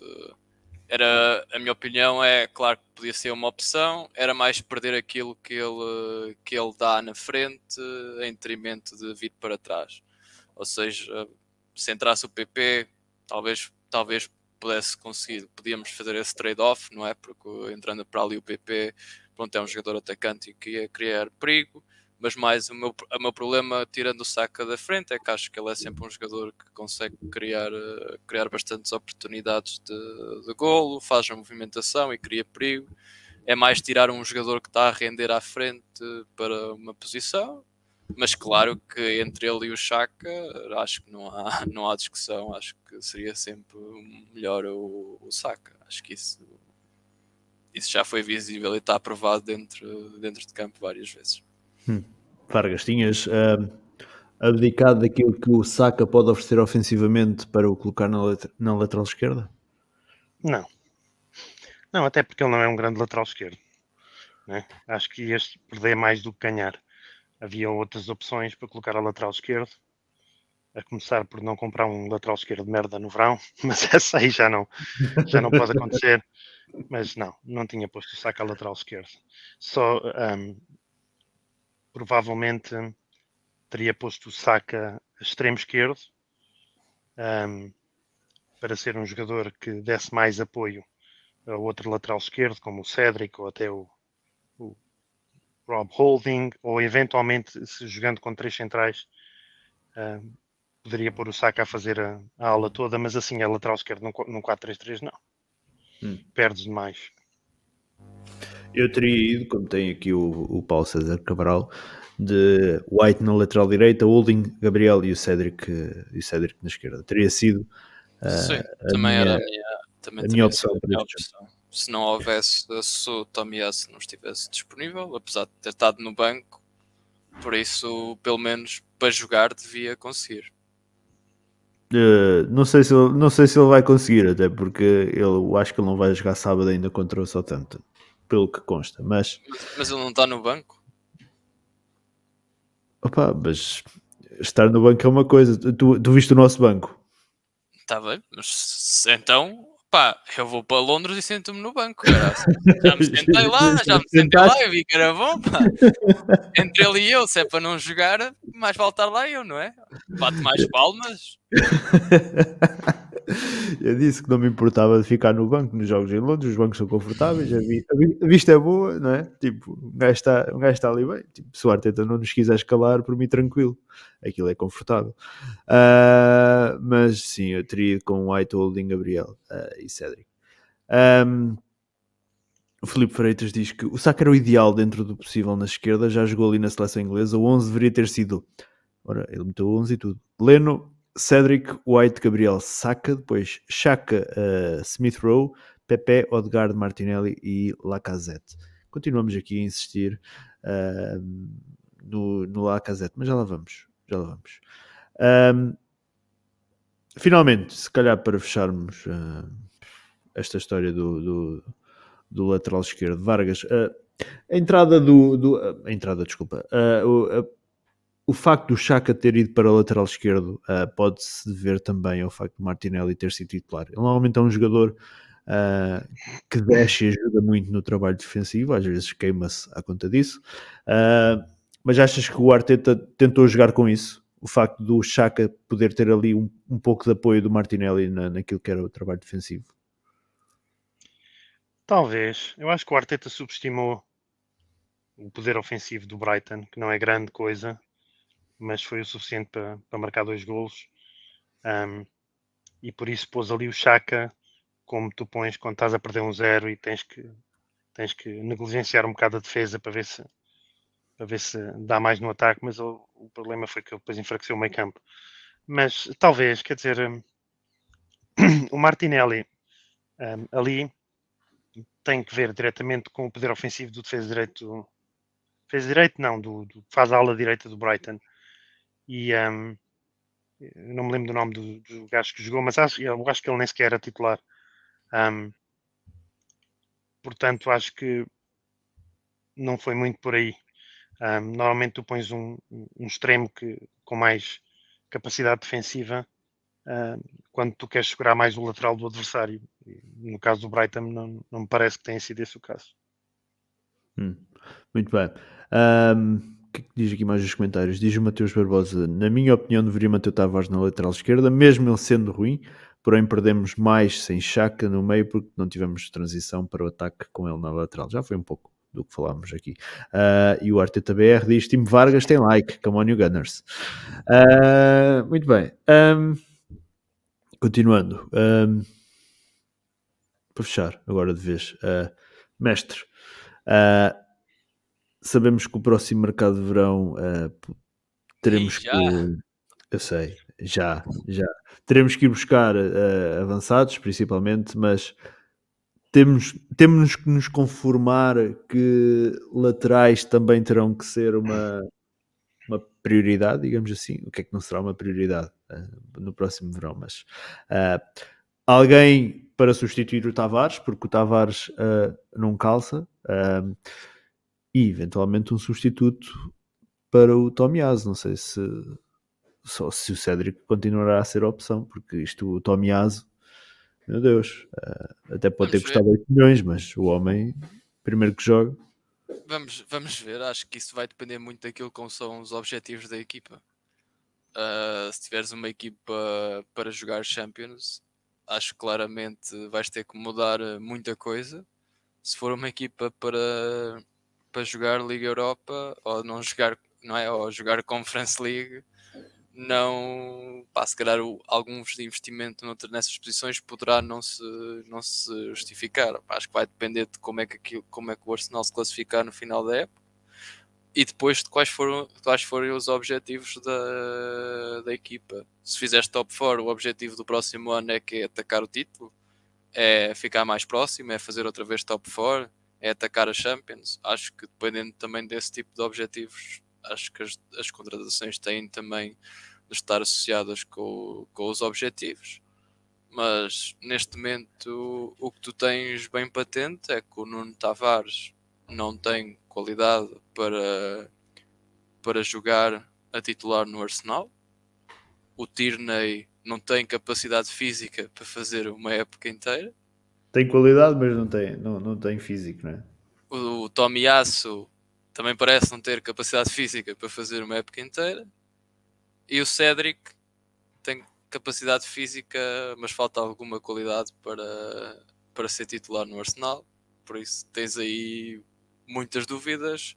era a minha opinião é claro que podia ser uma opção era mais perder aquilo que ele que ele dá na frente em detrimento de vir para trás. Ou seja se entrasse o PP talvez talvez pudesse conseguir podíamos fazer esse trade-off não é? Porque entrando para ali o PP pronto é um jogador atacante e que ia criar perigo mas mais o meu, o meu problema, tirando o Saka da frente, é que acho que ele é sempre um jogador que consegue criar, uh, criar bastantes oportunidades de, de golo, faz a movimentação e cria perigo. É mais tirar um jogador que está a render à frente para uma posição, mas claro que entre ele e o Chaka acho que não há, não há discussão, acho que seria sempre melhor o, o Saka. Acho que isso, isso já foi visível e está aprovado dentro, dentro de campo várias vezes. Hum. Vargas, tinhas uh, abdicado daquilo que o Saka pode oferecer ofensivamente para o colocar na, na lateral esquerda? Não. Não, até porque ele não é um grande lateral esquerdo. Né? Acho que este perder mais do que ganhar. Havia outras opções para colocar a lateral esquerdo. A começar por não comprar um lateral esquerdo de merda no verão, mas essa aí já não, já não pode acontecer. Mas não, não tinha posto o saco a lateral esquerdo. Só um, provavelmente teria posto o Saka extremo esquerdo um, para ser um jogador que desse mais apoio ao outro lateral esquerdo, como o Cedric ou até o, o Rob Holding, ou eventualmente, se jogando com três centrais, um, poderia pôr o Saka a fazer a, a aula toda, mas assim a lateral esquerdo num, num 4-3-3 não. Hum. Perdes demais. Eu teria ido, como tem aqui o, o Paulo César Cabral, de White na lateral direita, Holding, Gabriel e o Cedric, e o na esquerda. Teria sido uh, Sim, a também minha, era a minha, também a minha opção. Para opção. Se não houvesse, se o Tomiyasu não estivesse disponível, apesar de ter estado no banco, por isso, pelo menos para jogar, devia conseguir. Uh, não, sei se ele, não sei se ele vai conseguir, até porque eu acho que ele não vai jogar sábado ainda contra o Southampton pelo que consta, mas... Mas ele não está no banco? Opa, mas estar no banco é uma coisa. Tu, tu viste o nosso banco? Está bem, mas então pá, eu vou para Londres e sento-me no banco, cara. Já me sentei lá, já me sentei lá e vi que era bom, pá. Entre ele e eu, se é para não jogar, mais vale estar lá eu, não é? Bate mais palmas. Eu disse que não me importava de ficar no banco nos jogos em Londres, os bancos são confortáveis, a, vista é boa, não é? Tipo, um gajo está, um gajo está ali bem. Tipo, se o Arteta não nos quiser escalar, por mim tranquilo, aquilo é confortável. Uh, mas sim, eu teria com White Holding, Gabriel uh, e Cedric. Um, o Filipe Freitas diz que o Saka era o ideal dentro do possível na esquerda, já jogou ali na seleção inglesa, o 11 deveria ter sido. Ora, ele meteu 11 e tudo. Leno, Cedric, White, Gabriel, Saka, depois Chaka, uh, Smith Rowe, Pepe, Odegaard, Martinelli e Lacazette. Continuamos aqui a insistir uh, no, no Lacazette, mas já lá vamos, já lá vamos. Um, finalmente, se calhar para fecharmos uh, esta história do, do, do, lateral esquerdo, Vargas, uh, a entrada do, do a entrada, desculpa, uh, o facto do Chaka ter ido para o lateral esquerdo uh, pode-se dever também ao facto de Martinelli ter sido titular. Ele normalmente é um jogador uh, que desce e ajuda muito no trabalho defensivo, às vezes queima-se à conta disso. Uh, mas achas que o Arteta tentou jogar com isso? O facto do Chaka poder ter ali um, um pouco de apoio do Martinelli na, naquilo que era o trabalho defensivo? Talvez. Eu acho que o Arteta subestimou o poder ofensivo do Brighton, que não é grande coisa, mas foi o suficiente para, para marcar dois golos. Um, e por isso pôs ali o Chaka, como tu pões quando estás a perder um zero e tens que, tens que negligenciar um bocado a defesa para ver se, para ver se dá mais no ataque, mas o, o problema foi que depois enfraqueceu o meio campo. Mas talvez, quer dizer, o Martinelli um, ali tem que ver diretamente com o poder ofensivo do defesa direito. Defesa direito, não, do, do faz a ala direita do Brighton. E um, não me lembro do nome do, do gajo que jogou, mas acho, eu acho que ele nem sequer era titular. Um, portanto, acho que não foi muito por aí. Um, normalmente tu pões um, um extremo que, com mais capacidade defensiva uh, quando tu queres segurar mais o lateral do adversário. No caso do Brighton, não, não me parece que tenha sido esse o caso. Hum, muito bem. Um, que, é que diz aqui mais os comentários? Diz o Mateus Barbosa: Na minha opinião, deveria manter o Tavares na lateral esquerda, mesmo ele sendo ruim. Porém, perdemos mais sem chaca no meio porque não tivemos transição para o ataque com ele na lateral. Já foi um pouco do que falámos aqui. Uh, e o Arteta BR diz: Tim Vargas tem like, come on you Gunners. Uh, muito bem. Um, continuando. Um, para fechar, agora de vez. Uh, mestre, sabemos que o próximo mercado de verão teremos que. Eu sei, já, já. Teremos que ir buscar avançados, principalmente, mas temos, temos que nos conformar que laterais também terão que ser uma, uma prioridade, digamos assim. O que é que não será uma prioridade uh, no próximo verão? Mas uh, alguém para substituir o Tavares, porque o Tavares uh, não calça, e eventualmente um substituto para o Tomiaso. Não sei se, só se o Cédric continuará a ser a opção, porque isto, o Tomiaso meu Deus, uh, até pode ter custado 8 milhões, mas o homem, primeiro que joga. Vamos, vamos ver, acho que isso vai depender muito daquilo que são os objetivos da equipa. Uh, se tiveres uma equipa para jogar Champions, acho que claramente vais ter que mudar muita coisa. Se for uma equipa para, para jogar Liga Europa ou não jogar, não é? Ou jogar Conference League, não, pá, se calhar alguns de investimento nessas posições poderá não se, não se justificar. Pá, acho que vai depender de como é que, aquilo, como é que o Arsenal se classificar no final da época e depois de quais foram, quais foram os objetivos da, da equipa. Se fizeres top 4, o objetivo do próximo ano é que é atacar o título, é ficar mais próximo, é fazer outra vez top 4, é atacar a Champions. Acho que dependendo também desse tipo de objetivos, acho que as, as contratações têm também de estar associadas com, com os objetivos. Mas neste momento o que tu tens bem patente é que o Nuno Tavares não tem qualidade para, para jogar a titular no Arsenal. O Tierney não tem capacidade física para fazer uma época inteira. Tem qualidade, mas não tem, não, não tem físico, não é? O, o Tomiyasu também parece não ter capacidade física para fazer uma época inteira. E o Cedric tem capacidade física, mas falta alguma qualidade para, para ser titular no Arsenal. Por isso tens aí muitas dúvidas,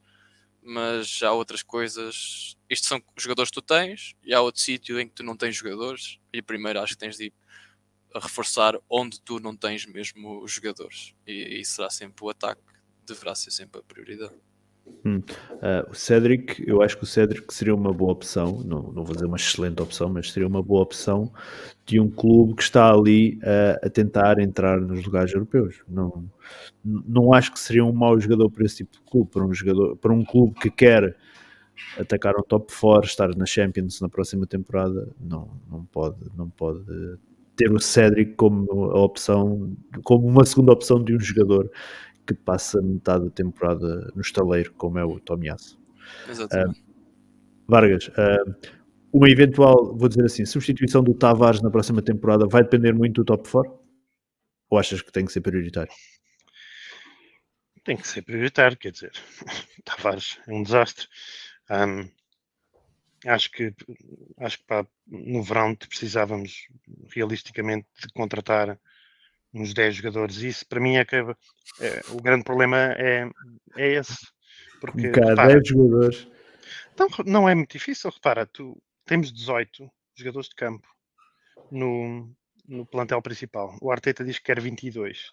mas há outras coisas. Isto são jogadores que tu tens, e há outro sítio em que tu não tens jogadores. E primeiro acho que tens de ir a reforçar onde tu não tens mesmo jogadores. E, e será sempre o ataque, deverá ser sempre a prioridade. Hum. Uh, o Cedric, eu acho que o Cedric seria uma boa opção, não, não vou dizer uma excelente opção, mas seria uma boa opção de um clube que está ali uh, a tentar entrar nos lugares europeus. Não, não acho que seria um mau jogador para esse tipo de clube, para um, jogador, para um clube que quer atacar um top 4, estar na Champions na próxima temporada, não, não, pode, não pode ter o Cedric como a opção, como uma segunda opção de um jogador que passa metade da temporada no estaleiro, como é o Tomiasso. Exatamente. Uh, Vargas, uh, uma eventual, vou dizer assim, substituição do Tavares na próxima temporada vai depender muito do top 4? Ou achas que tem que ser prioritário? Tem que ser prioritário, quer dizer, Tavares é um desastre. Um, acho que, acho que pá, no verão precisávamos realisticamente de contratar uns 10 jogadores. Isso para mim é que é, o grande problema é, é esse. Porque, um repara, 10 jogadores. Então, não é muito difícil, repara, tu temos 18 jogadores de campo no, no plantel principal. O Arteta diz que quer 22.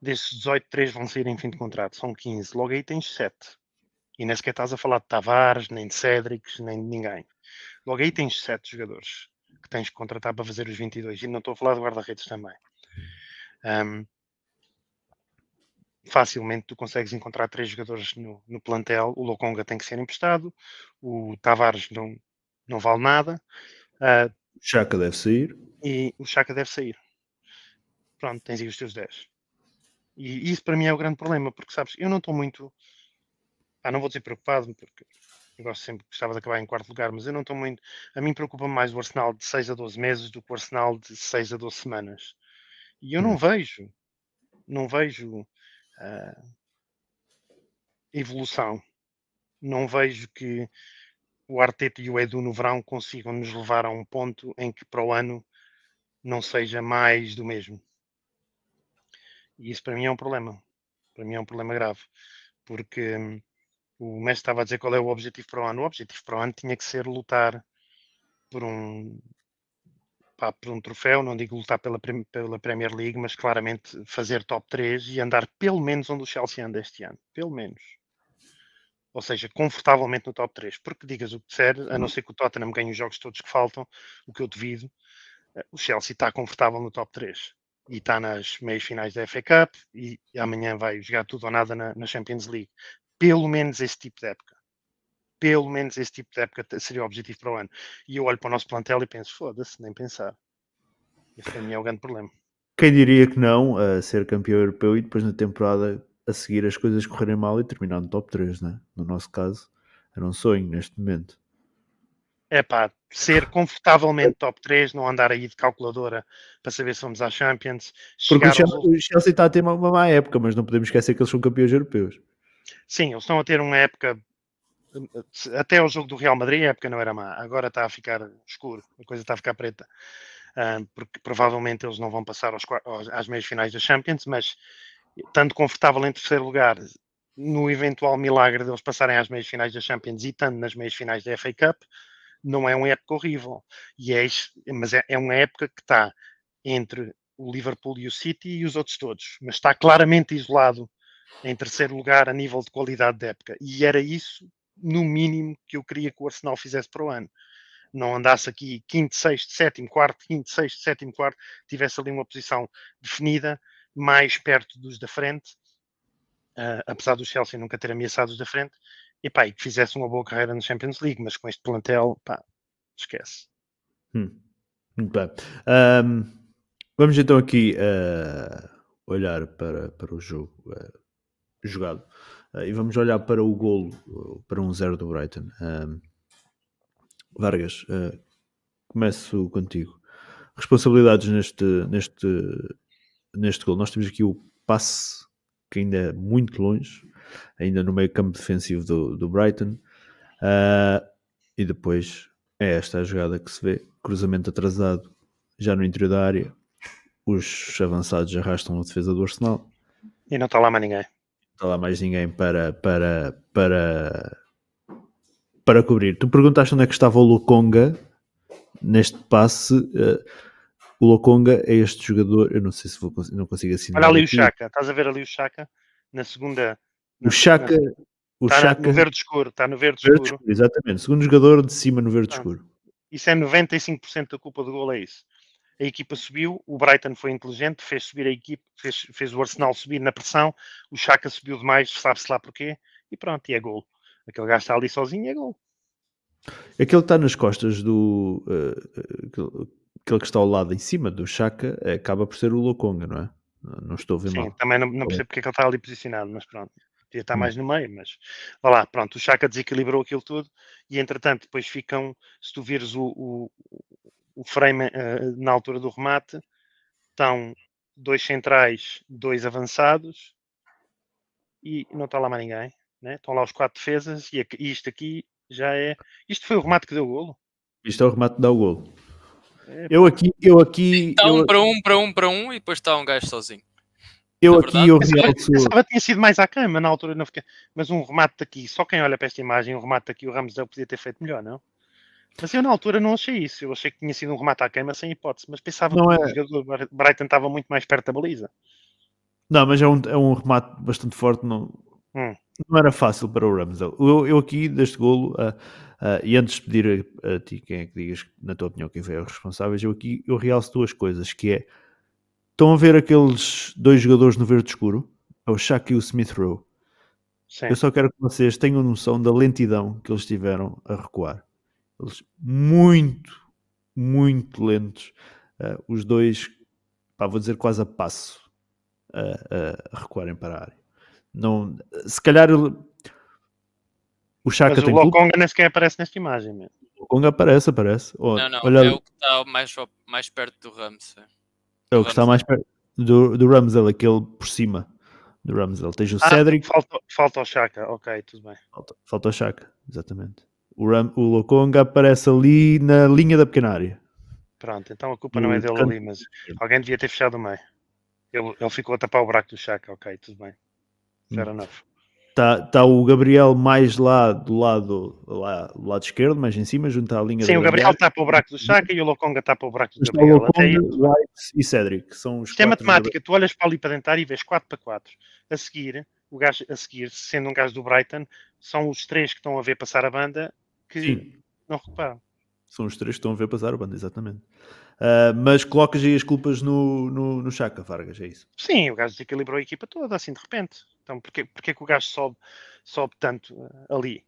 Desses 18, 3 vão sair em fim de contrato, são 15. Logo aí tens 7. E nem sequer estás a falar de Tavares, nem de Cédrics, nem de ninguém. Logo aí tens 7 jogadores que tens que contratar para fazer os 22. E não estou a falar de guarda-redes também. Um, facilmente tu consegues encontrar três jogadores no, no, plantel. O Lokonga tem que ser emprestado, o Tavares não, não vale nada. Uh, o Chaka deve sair. E o Chaka deve sair. Pronto, tens aí os teus 10. E isso para mim é o grande problema, porque sabes, eu não estou muito. Ah, não vou dizer preocupado, porque eu gosto sempre, gostava de acabar em quarto lugar, mas eu não estou muito. A mim preocupa mais o Arsenal de 6 a 12 meses do que o Arsenal de 6 a 12 semanas. E eu não hum. vejo, não vejo uh, evolução. Não vejo que o Arteta e o Edu no verão consigam nos levar a um ponto em que para o ano não seja mais do mesmo. E isso para mim é um problema. Para mim é um problema grave. Porque hum, o mestre estava a dizer qual é o objetivo para o ano. O objetivo para o ano tinha que ser lutar por um, pá, por um troféu, não digo lutar pela, pela Premier League, mas claramente fazer top 3 e andar pelo menos onde o Chelsea anda este ano. Pelo menos. Ou seja, confortavelmente no top 3. Porque digas o que disser, a não uhum. ser que o Tottenham ganhe os jogos todos que faltam, o que eu devido, eh, o Chelsea está confortável no top 3 e está nas meias finais da FA Cup e, e amanhã vai jogar tudo ou nada na, na, Champions League. Pelo menos esse tipo de época. Pelo menos esse tipo de época seria o objetivo para o ano. E eu olho para o nosso plantel e penso, foda-se, nem pensar. Esse para mim é o grande problema. Quem diria que não a ser campeão europeu e depois na temporada a seguir as coisas correrem mal e terminar no top 3, né? No nosso caso, era um sonho neste momento é pá, ser confortavelmente top 3, não andar aí de calculadora para saber se vamos à Champions. Porque o Chelsea, o Chelsea, está a ter uma má época, mas não podemos esquecer que eles são campeões europeus. Sim, eles estão a ter uma época. Até o jogo do Real Madrid, a época não era má. Agora está a ficar escuro, a coisa está a ficar preta. Uh, porque provavelmente eles não vão passar aos, às meias finais da Champions, mas estando confortável em terceiro lugar, no eventual milagre deles passarem às meias finais da Champions e estando nas meias finais da FA Cup, não é uma época horrível. E é, mas é, é uma época que está entre o Liverpool e o City e os outros todos, mas está claramente isolado em terceiro lugar a nível de qualidade de época. E era isso, no mínimo, que eu queria que o Arsenal fizesse para o ano. Não andasse aqui quinto, sexto, sétimo, quarto, quinto, sexto, sétimo, quarto, tivesse ali uma posição definida, mais perto dos da frente, uh, apesar do Chelsea nunca ter ameaçado os da frente, e pá, e que fizesse uma boa carreira na Champions League, mas com este plantel, pá, esquece. Hum. Muito bem. Um, vamos então aqui uh, olhar para, para o jogo uh, jogado uh, e vamos olhar para o golo, para um zero do Brighton. Um, Vargas, começo contigo. Responsabilidades neste, neste, neste gol. Nós temos aqui o passe que ainda é muito longe ainda no meio campo defensivo do, do Brighton. Uh, e depois é esta a jogada que se vê: cruzamento atrasado já no interior da área. Os avançados arrastam a defesa do Arsenal. E não está lá mais ninguém. Não está lá mais ninguém para, para, para, para cobrir. Tu perguntaste onde é que estava o Lokonga neste passe. Uh, o Lokonga é este jogador, eu não sei se vou, não consigo assinar. Olha ali aqui. o Chaka, estás a ver ali o Chaka na segunda o Chaka. O está Chaka... no verde escuro, está no verde, verde escuro. escuro. Exatamente, segundo jogador de cima no verde ah, escuro. Isso é 95% da culpa do gol, é isso. A equipa subiu, o Brighton foi inteligente, fez subir a equipa, fez, fez o Arsenal subir na pressão, o Chaka subiu demais, sabe-se lá porquê, e pronto, e é gol. Aquele gajo está ali sozinho é gol. Aquele que está nas costas do. Uh, aquele que está ao lado em cima do Chaka acaba por ser o Lokonga, não é? Não estou a ver Sim, mal. também não, não percebo porque é que ele está ali posicionado, mas pronto. Podia estar hum. mais no meio, mas vá lá, pronto, o Chaka desequilibrou aquilo tudo e entretanto depois ficam, se tu vires o, o, o frame uh, na altura do remate, estão dois centrais, dois avançados e não está lá mais ninguém, né? estão lá os quatro defesas e isto aqui já é. Isto foi o remate que deu o golo. Isto é o remate que dá o golo. Eu aqui, eu aqui. Está eu, um para um, para um, para um e depois está um gajo sozinho. eu é aqui verdade. eu Pensava, realço. pensava que tinha sido mais à cama na altura, não fiquei. Mas um remate daqui, só quem olha para esta imagem, um remate daqui, o Ramos podia ter feito melhor, não? Mas eu na altura não achei isso. Eu achei que tinha sido um remate à queima sem hipótese. Mas pensava Não que é. o jogador Brighton estava muito mais perto da baliza. Não, mas é um, é um remate bastante forte. Não, Hum. não era fácil para o Ramsdale. Eu, eu aqui, deste golo, ah, ah, e antes de pedir a, a ti quem é que digas, na tua opinião, quem foi os responsáveis, eu aqui eu realço duas coisas, que é, estão a ver aqueles dois jogadores no verde escuro? É o Shaq e o Smith Rowe. Sim. Eu só quero que vocês tenham noção da lentidão que eles tiveram a recuar. Eles muito, muito lentos. Ah, os dois, pá, vou dizer quase a passo a, a- a recuarem para a área. Não, se calhar ele- o Chaka Mas o tem culpa. Lokonga nem sequer aparece nesta imagem. mesmo. O Conga aparece, aparece. Oh, Não, não, olha, é o que está mais, mais perto do Rams. é. o que está mais perto do, do Ramsdale, aquele por cima do Ramsdale. Tens o Ah, Cedric, falta, falta o Chaka. Ok, tudo bem. falta, falta o Chaka, exatamente. O, Ram, o Lokonga aparece ali na linha da pequena área. Pronto, então a culpa não é dele ali, mas alguém devia ter fechado o meio. Ele, ele ficou a tapar o buraco do Chaka. Ok, tudo bem. Fair Hum. enough. Está tá o Gabriel mais lá do lado, lá, do lado esquerdo, mais em cima, junto à linha Sim, o Gabriel área. tapa o buraco do Chaka e o Lokonga tapa o buraco do Está Gabriel. Lokonga, White e Cedric. São os Isto é matemática, tu olhas para ali para dentro e vês 4 para 4. A seguir, o gajo a seguir, sendo um gajo do Brighton, são os três que estão a ver passar a banda que Sim, não reparam. são os três que estão a ver passar a banda, exatamente. Ah, mas colocas aí as culpas no, no, no Chaka, Vargas, é isso. Sim, o gajo desequilibrou a equipa toda, assim de repente. Então, porquê, porquê que o gajo sobe, sobe tanto eh, ali?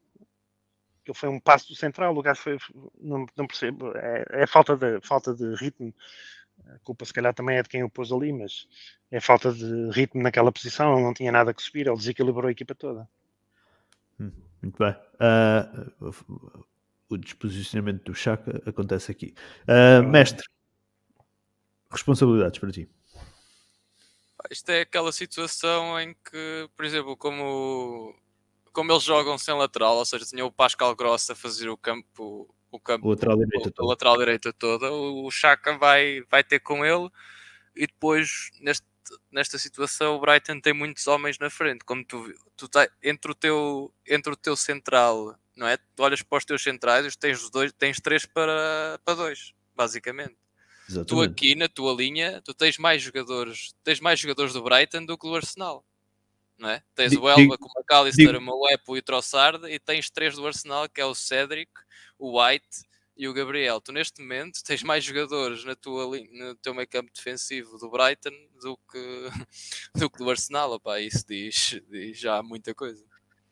Ele foi um passo do central, o gajo foi. Não, não percebo. É, é falta, de, falta de ritmo. A culpa, se calhar, também é de quem o pôs ali, mas é falta de ritmo naquela posição. Ele não tinha nada que subir, ele desequilibrou a equipa toda. Hum, muito bem. Ah, o desposicionamento do Chaka acontece aqui. Ah, mestre, responsabilidades para ti. Pá, Isto é aquela situação em que, por exemplo, como, como eles jogam sem lateral, ou seja, tinha o Pascal Gross a fazer o campo, o campo O lateral direito a todo. lateral direita toda, o Chaka vai, vai ter com ele e depois neste, nesta situação o Brighton tem muitos homens na frente, como tu, tu tá, entre, o teu, entre o teu central, não é? Tu olhas para os teus centrais, tens, dois, tens três para, para dois, basicamente. Tu Exatamente. aqui na tua linha, tu tens mais jogadores, tens mais jogadores do Brighton do que do Arsenal. Não é? Tens Digo- o Elba com o McAllister, digo- o Moepo e o Trossard e tens três do Arsenal que é o Cedric, o White e o Gabriel. Tu neste momento tens mais jogadores na tua no teu meio campo defensivo do Brighton do que do, que do Arsenal. Opá, isso diz, diz já muita coisa.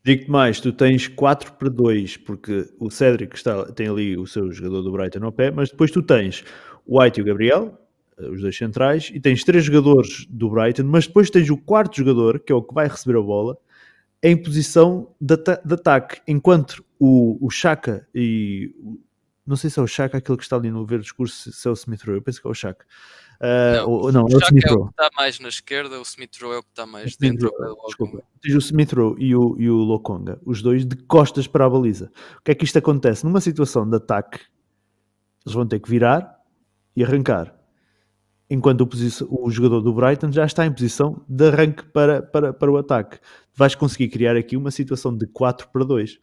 Digo-te mais, tu tens 4 para 2, porque o Cedric está, tem ali o seu jogador do Brighton ao pé, mas depois tu tens o White e o Gabriel, eh, os dois centrais, e tens três jogadores do Brighton, mas depois tens o quarto jogador, que é o que vai receber a bola, em posição de, de ataque, enquanto o, o Chaka e não sei se é o Chaka aquele que está ali no verde escuro, se se é o Smith Rowe, eu penso que é o Chaka. Ah, Não, ou- não, é o Smith que é o Rowe. que está mais na esquerda, o Smith Rowe é o que está mais Smith dentro. Rowe, desculpa. Tens o Smith Rowe e o, e o Lokonga, os dois de costas para a baliza. O que é que isto acontece? Numa situação de ataque, eles vão ter que virar e arrancar. Enquanto o, o jogador do Brighton já está em posição de arranque para, para, para o ataque. Vais conseguir criar aqui uma situação de 4 para 2.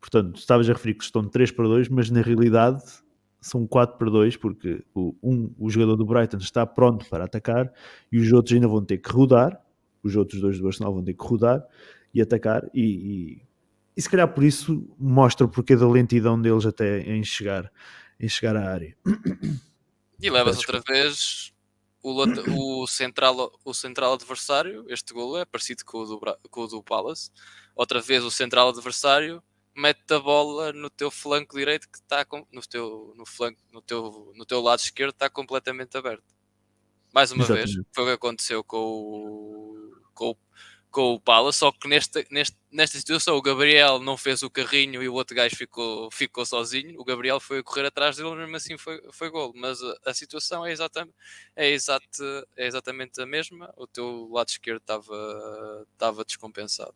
Portanto, estavas a referir que estão de 3 para 2, mas na realidade são 4 para 2, porque o, um, o jogador do Brighton está pronto para atacar e os outros ainda vão ter que rodar. Os outros dois do Arsenal vão ter que rodar e atacar. E, e, e se calhar por isso mostra o porquê da lentidão deles até em chegar, em chegar à área. E levas outra vez o, lata- o central, o central adversário. Este golo é parecido com o, do, com o do Palace. Outra vez o central adversário mete a bola no teu flanco direito que está no teu no flanco no teu no teu lado esquerdo está completamente aberto. Mais uma vez Exatamente. foi o que aconteceu com o com, o- com o Palace, só que nesta, neste, nesta situação o Gabriel não fez o carrinho e o outro gajo ficou, ficou sozinho. O Gabriel foi a correr atrás dele, mesmo assim foi, foi gol. Mas a, a situação é, exatamente, é, exato, é exatamente a mesma. O teu lado esquerdo estava estava descompensado.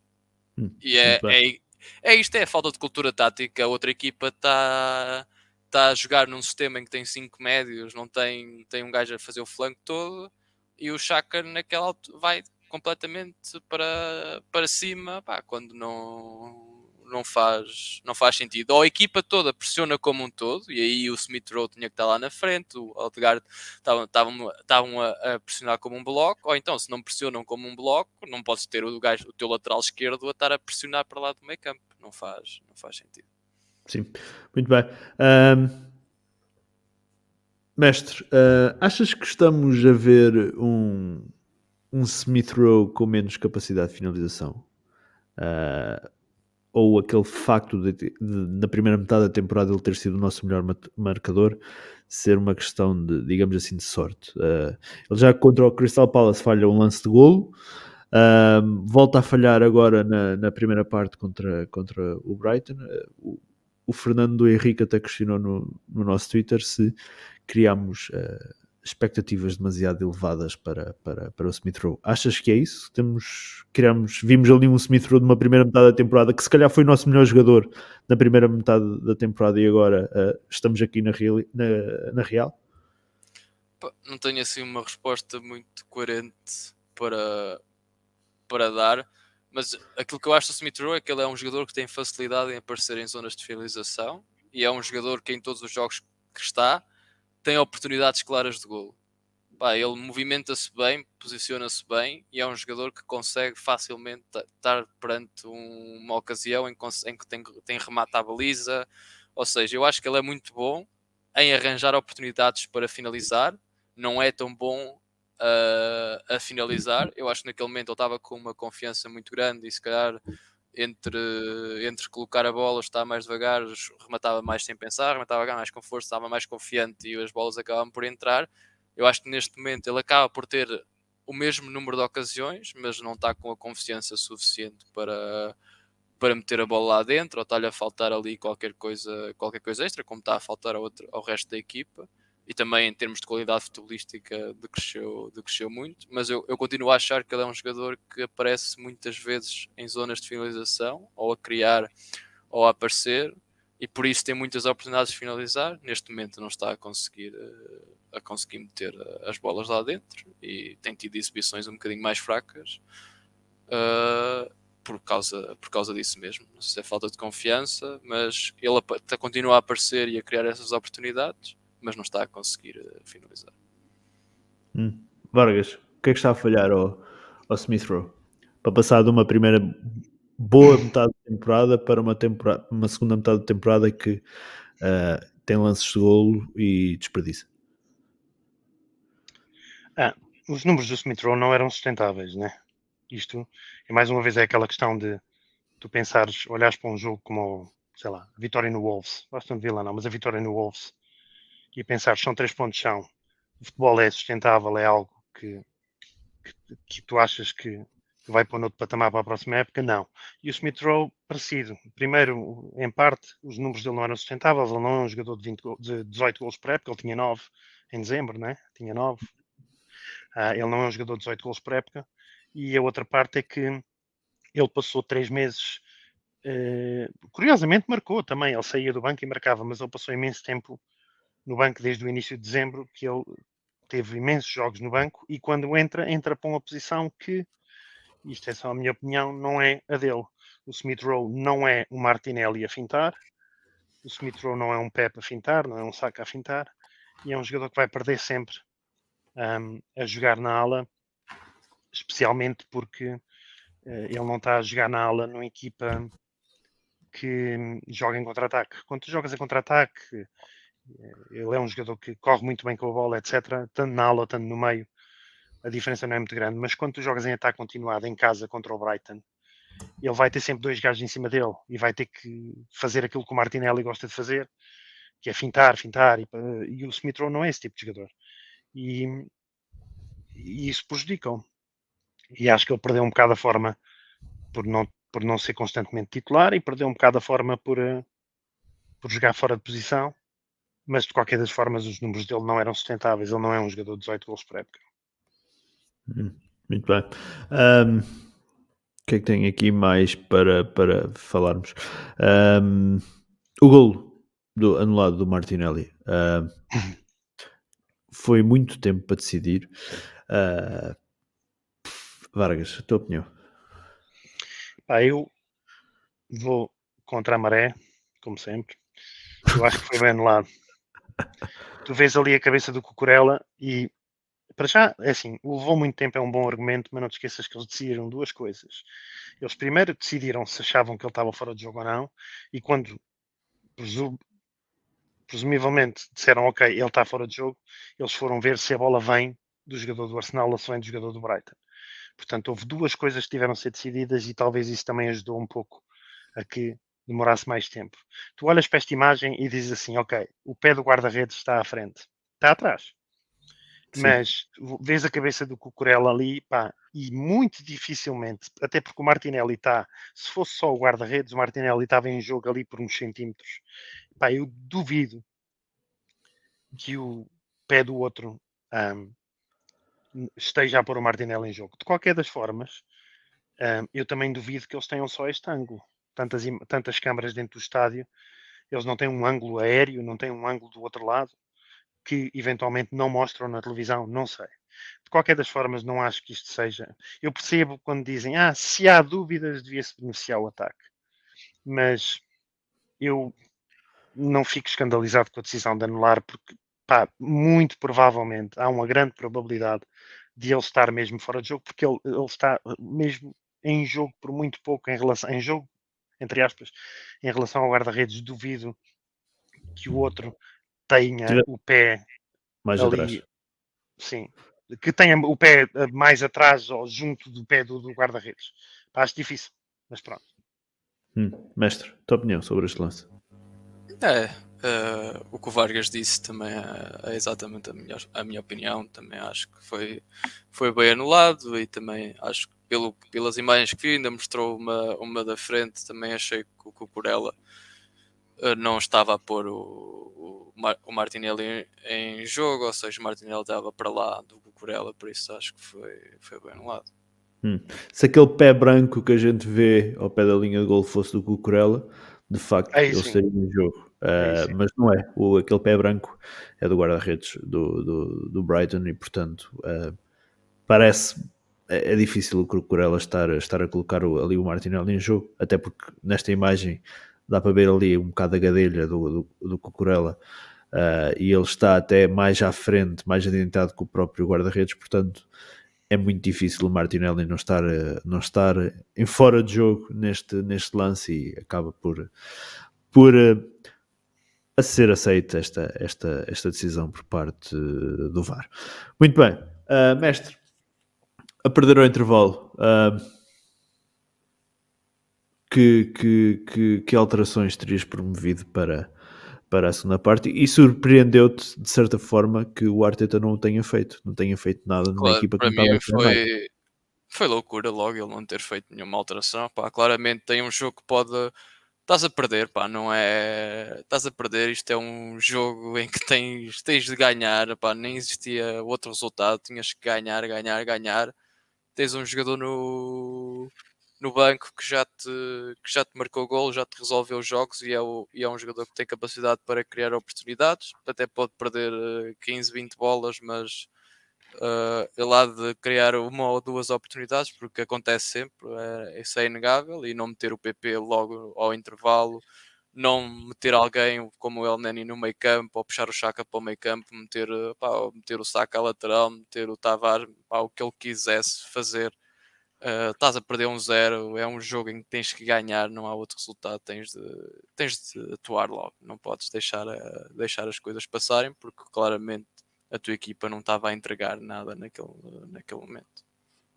Hum, E é, é, é isto, é a falta de cultura tática. A outra equipa está está a jogar num sistema em que tem cinco médios, não tem, tem um gajo a fazer o flanco todo, e o Chaka naquela altura vai completamente para, para cima, pá, quando não, não, faz, não faz sentido. Ou a equipa toda pressiona como um todo, e aí o Smith Rowe tinha que estar lá na frente, o Aldegaard estavam a, a pressionar como um bloco, ou então se não pressionam como um bloco, não podes ter o, gajo, o teu lateral esquerdo a estar a pressionar para lá do meio campo. Não faz, não faz sentido. Sim, muito bem. Um, mestre, uh, achas que estamos a ver um, um Smith Rowe com menos capacidade de finalização? Uh, ou aquele facto de, de, na primeira metade da temporada ele ter sido o nosso melhor marcador ser uma questão de, digamos assim, de sorte. Uh, ele já contra o Crystal Palace falha um lance de golo, uh, volta a falhar agora na, na, primeira parte contra, contra o Brighton. Uh, o Fernando Henrique até questionou no, no nosso Twitter se criámos expectativas demasiado elevadas para, para, para o Smith Rowe. Achas que é isso? Temos, criamos, vimos ali um Smith Rowe numa primeira metade da temporada que se calhar foi o nosso melhor jogador na primeira metade da temporada e agora uh, estamos aqui na, real, na, na Real? Não tenho assim uma resposta muito coerente para, para dar mas aquilo que eu acho do Smith Rowe é que ele é um jogador que tem facilidade em aparecer em zonas de finalização e é um jogador que em todos os jogos que está tem oportunidades claras de golo. Ele movimenta-se bem, posiciona-se bem e é um jogador que consegue facilmente estar perante um, uma ocasião em, em que tem, tem remate à baliza. Ou seja, eu acho que ele é muito bom em arranjar oportunidades para finalizar, não é tão bom a, a finalizar. Eu acho que naquele momento ele estava com uma confiança muito grande e se calhar entre, entre colocar a bola, estar mais devagar, rematava mais sem pensar, rematava mais com força, estava mais confiante e as bolas acabavam por entrar. Eu acho que neste momento ele acaba por ter o mesmo número de ocasiões, mas não está com a confiança suficiente para, para meter a bola lá dentro, ou está-lhe a faltar ali qualquer coisa, qualquer coisa extra, como está a faltar ao, outro, ao resto da equipa e também em termos de qualidade futebolística decresceu, decresceu muito, mas eu, eu continuo a achar que ele é um jogador que aparece muitas vezes em zonas de finalização, ou a criar ou a aparecer, e por isso tem muitas oportunidades de finalizar. Neste momento não está a conseguir, eh, a conseguir meter eh, as bolas lá dentro e tem tido exibições um bocadinho mais fracas. Uh, por causa, por causa disso mesmo. Não sei se é falta de confiança, mas ele continua a aparecer e a criar essas oportunidades mas não está a conseguir uh, finalizar. Hum. Vargas, o que é que está a falhar ao, ao Smith Rowe? Para passar de uma primeira boa metade da temporada para uma, temporada, uma segunda metade da temporada que uh, tem lances de golo e desperdiça. Ah, os números do Smith Rowe não eram sustentáveis, né? Isto, e mais uma vez, é aquela questão de tu pensares, olhares para um jogo como, sei lá, a vitória no Wolves, Boston Villa não, mas a vitória no Wolves, e pensar são três pontos chão, o futebol é sustentável, é algo que, que, que tu achas que vai para um outro patamar para a próxima época, não. E o Smith Rowe, parecido. Primeiro, em parte, os números dele não eram sustentáveis, ele não é um jogador de, 20, de 18 gols por época, ele tinha 9 em dezembro, né? tinha 9. Uh, ah, ele não é um jogador de 18 gols por época. E a outra parte é que ele passou 3 meses, uh, curiosamente marcou também, ele saía do banco e marcava, mas ele passou imenso tempo no banco desde o início de dezembro, que ele teve imensos jogos no banco e quando entra, entra para uma posição que, isto é só a minha opinião, não é a dele. O Smith Rowe não é um Martinelli a fintar, o Smith Rowe não é um Pep a fintar, não é um Saka a fintar, e é um jogador que vai perder sempre um, a jogar na ala, especialmente porque uh, ele não está a jogar na ala numa equipa que joga em contra-ataque. Quando tu jogas em contra-ataque, ele é um jogador que corre muito bem com a bola, etc. Tanto na ala, tanto no meio, a diferença não é muito grande. Mas quando tu jogas em ataque continuado em casa contra o Brighton, ele vai ter sempre dois gajos em cima dele e vai ter que fazer aquilo que o Martinelli gosta de fazer, que é fintar, fintar. E, e o Smith Rowe não é esse tipo de jogador. E, e isso prejudica-o. E acho que ele perdeu um bocado a forma por não, por não ser constantemente titular e perdeu um bocado a forma por, eh, por jogar fora de posição mas de qualquer das formas os números dele não eram sustentáveis. Ele não é um jogador de 18 gols por época. Hum, muito bem. Um, o que é que tem aqui mais para, para falarmos? Um, o golo. do, anulado do Martinelli. Uh, foi muito tempo para decidir. Uh, Vargas, a tua opinião? Pá, eu vou contra a maré, como sempre. Eu acho que foi bem anulado. Tu vês ali a cabeça do Cucurella e para já, é assim, levou muito tempo, é um bom argumento, mas não te esqueças que eles decidiram duas coisas. Eles primeiro decidiram se achavam que ele estava fora de jogo ou não, e quando presum, presumivelmente disseram ok, ele está fora de jogo, eles foram ver se a bola vem do jogador do Arsenal ou se vem do jogador do Brighton. Portanto, houve duas coisas que tiveram a ser decididas e talvez isso também ajudou um pouco a que demorasse mais tempo. Tu olhas para esta imagem e dizes assim, ok, o pé do guarda-redes está à frente, está atrás. Sim. Mas vês a cabeça do Cucurella ali, pá, e muito dificilmente, até porque o Martinelli está, se fosse só o guarda-redes, o Martinelli estava em jogo ali por uns centímetros. Pá, eu duvido que o pé do outro um, esteja a pôr o Martinelli em jogo. De qualquer das formas, um, eu também duvido que eles tenham só este ângulo. Tantas, tantas câmaras dentro do estádio, eles não têm um ângulo aéreo, não têm um ângulo do outro lado que eventualmente não mostram na televisão, não sei. De qualquer das formas, não acho que isto seja. Eu percebo quando dizem, ah, se há dúvidas, devia-se beneficiar o ataque. Mas eu não fico escandalizado com a decisão de anular, porque, pá, muito provavelmente há uma grande probabilidade de ele estar mesmo fora de jogo, porque ele, ele está mesmo em jogo por muito pouco em relação, em jogo, entre aspas, em relação ao guarda-redes, duvido que o outro tenha o pé mais ali, atrás. Sim, que tenha o pé eh, mais atrás ou junto do pé do, do guarda-redes. Acho difícil, mas pronto. Hum, mestre, tua opinião sobre este lance? É, uh, o que o Vargas disse também é, é, exatamente a minha, a minha opinião. Também acho que foi, foi bem anulado e também acho que pelo, pelas imagens que vi ainda mostrou uma, uma da frente. Também achei que o Cucurella uh, não estava a pôr o, o Martinelli em jogo, ou seja, o Martinelli estava para lá do Cucurella, por isso acho que foi, foi bem anulado. Hum. Se aquele pé branco que a gente vê ao pé da linha de gol fosse do Cucurella, de facto Aí, ele estaria em jogo. Uh, mas não é, o, aquele pé branco é do guarda-redes do, do, do, Brighton e portanto uh, parece é, é, difícil o Cucurella estar, estar a colocar o, ali o Martinelli em jogo, até porque nesta imagem dá para ver ali um bocado a gadelha do, do, do Cucurella uh, e ele está até mais à frente, mais adiantado que o próprio guarda-redes, portanto é muito difícil o Martinelli não estar, não estar em fora de jogo neste, neste lance e acaba por, por uh, a ser aceita esta, esta, esta decisão por parte do VAR. Muito bem, uh, mestre, a perder o intervalo. Uh, que, que, que, que alterações terias promovido para, para a segunda parte e surpreendeu-te de certa forma que o Arteta não o tenha feito, não tenha feito nada claro, equipa que mim foi, foi loucura logo ele não ter feito nenhuma alteração. Pá, claramente tem um jogo que pode. Estás a perder, pá, não é. Estás a perder. Isto é um jogo em que tens, tens de ganhar, pá, nem existia outro resultado. Tinhas que ganhar, ganhar, ganhar. Tens um jogador no, no banco que já te, que já te marcou gol, já te resolveu os jogos e é, o, e é um jogador que tem capacidade para criar oportunidades. Até pode perder 15, eh, 20 bolas, mas uh, ele há de criar uma ou duas oportunidades, porque acontece sempre, é, isso é inegável. E não meter o PP logo ao intervalo, não meter alguém como o El Neni no meio campo, ou puxar o Chaka para o meio campo, meter, pá, meter o Saka à lateral, meter o Tavar, pá, o que ele quisesse fazer Uh, estás a perder um zero, é um jogo em que tens que ganhar, não há outro resultado, tens de, tens de atuar logo, não podes deixar, deixar as coisas passarem, porque claramente a tua equipa não estava a entregar nada naquele, naquele momento.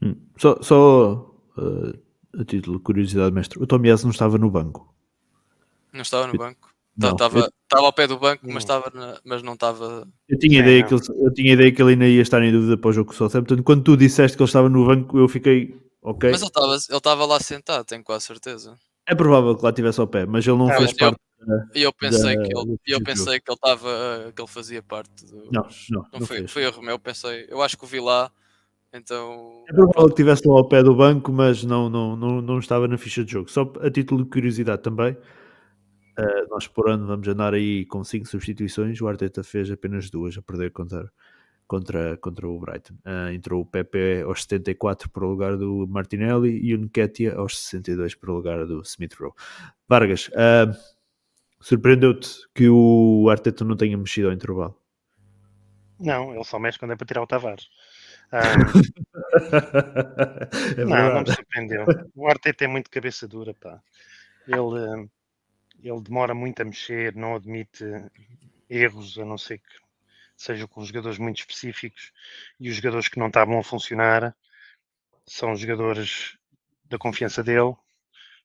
Hum. Só, só uh, a título de curiosidade, mestre, o Tomias não estava no banco? Não estava no banco? Estava, eu... ao pé do banco, mas, estava na, mas não estava. Eu tinha, ideia que ele, eu tinha ideia que ele ainda ia estar em dúvida para o jogo com o Southampton. Quando tu disseste que ele estava no banco, eu fiquei ok? Mas ele estava ele estava lá sentado, tenho quase certeza. É provável que lá estivesse ao pé, mas ele não é, fez eu, parte. E eu pensei da, que ele, eu pensei que ele estava que ele fazia parte do. Não, não, não, foi, foi erro meu, eu pensei, eu acho que o vi lá, então. É provável que estivesse lá ao pé do banco, mas não, não, não, não estava na ficha de jogo. Só a título de curiosidade também. Uh, nós por ano vamos andar aí com cinco substituições. O Arteta fez apenas duas a perder contra, contra, contra o Brighton. Uh, entrou o Pepe aos 74 para o lugar do Martinelli e o Nketiah aos 62 para o lugar do Smith Rowe. Vargas, uh, surpreendeu-te que o Arteta não tenha mexido ao intervalo? Não, ele só mexe quando é para tirar o Tavares. Um, é não, não me surpreendeu. O Arteta é muito cabeça dura, pá. Ele, ele demora muito a mexer, não admite erros, a não ser que seja com jogadores muito específicos. E os jogadores que não estavam a funcionar são jogadores da confiança dele,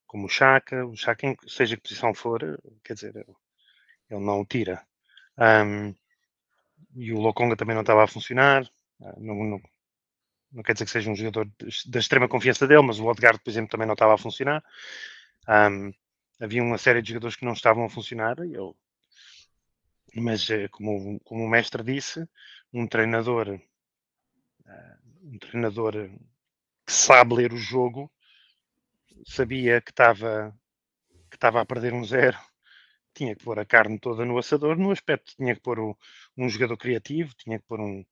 como o Chaka. O Chaka, seja que posição for, quer dizer, ele não o tira. Um, e o Lokonga também não estava a funcionar. Ah, não, não, não, quer dizer que seja um jogador da extrema confiança dele, mas o Odegaard, por exemplo, também não estava a funcionar. Um, havia uma série de jogadores que não estavam a funcionar. Eu, mas, eh, como, como o mestre disse, um treinador, ah, um treinador que sabe ler o jogo, sabia que estava que estava a perder um zero tinha que pôr a carne toda no assador, no aspecto tinha que pôr o, um jogador criativo, tinha que pôr um,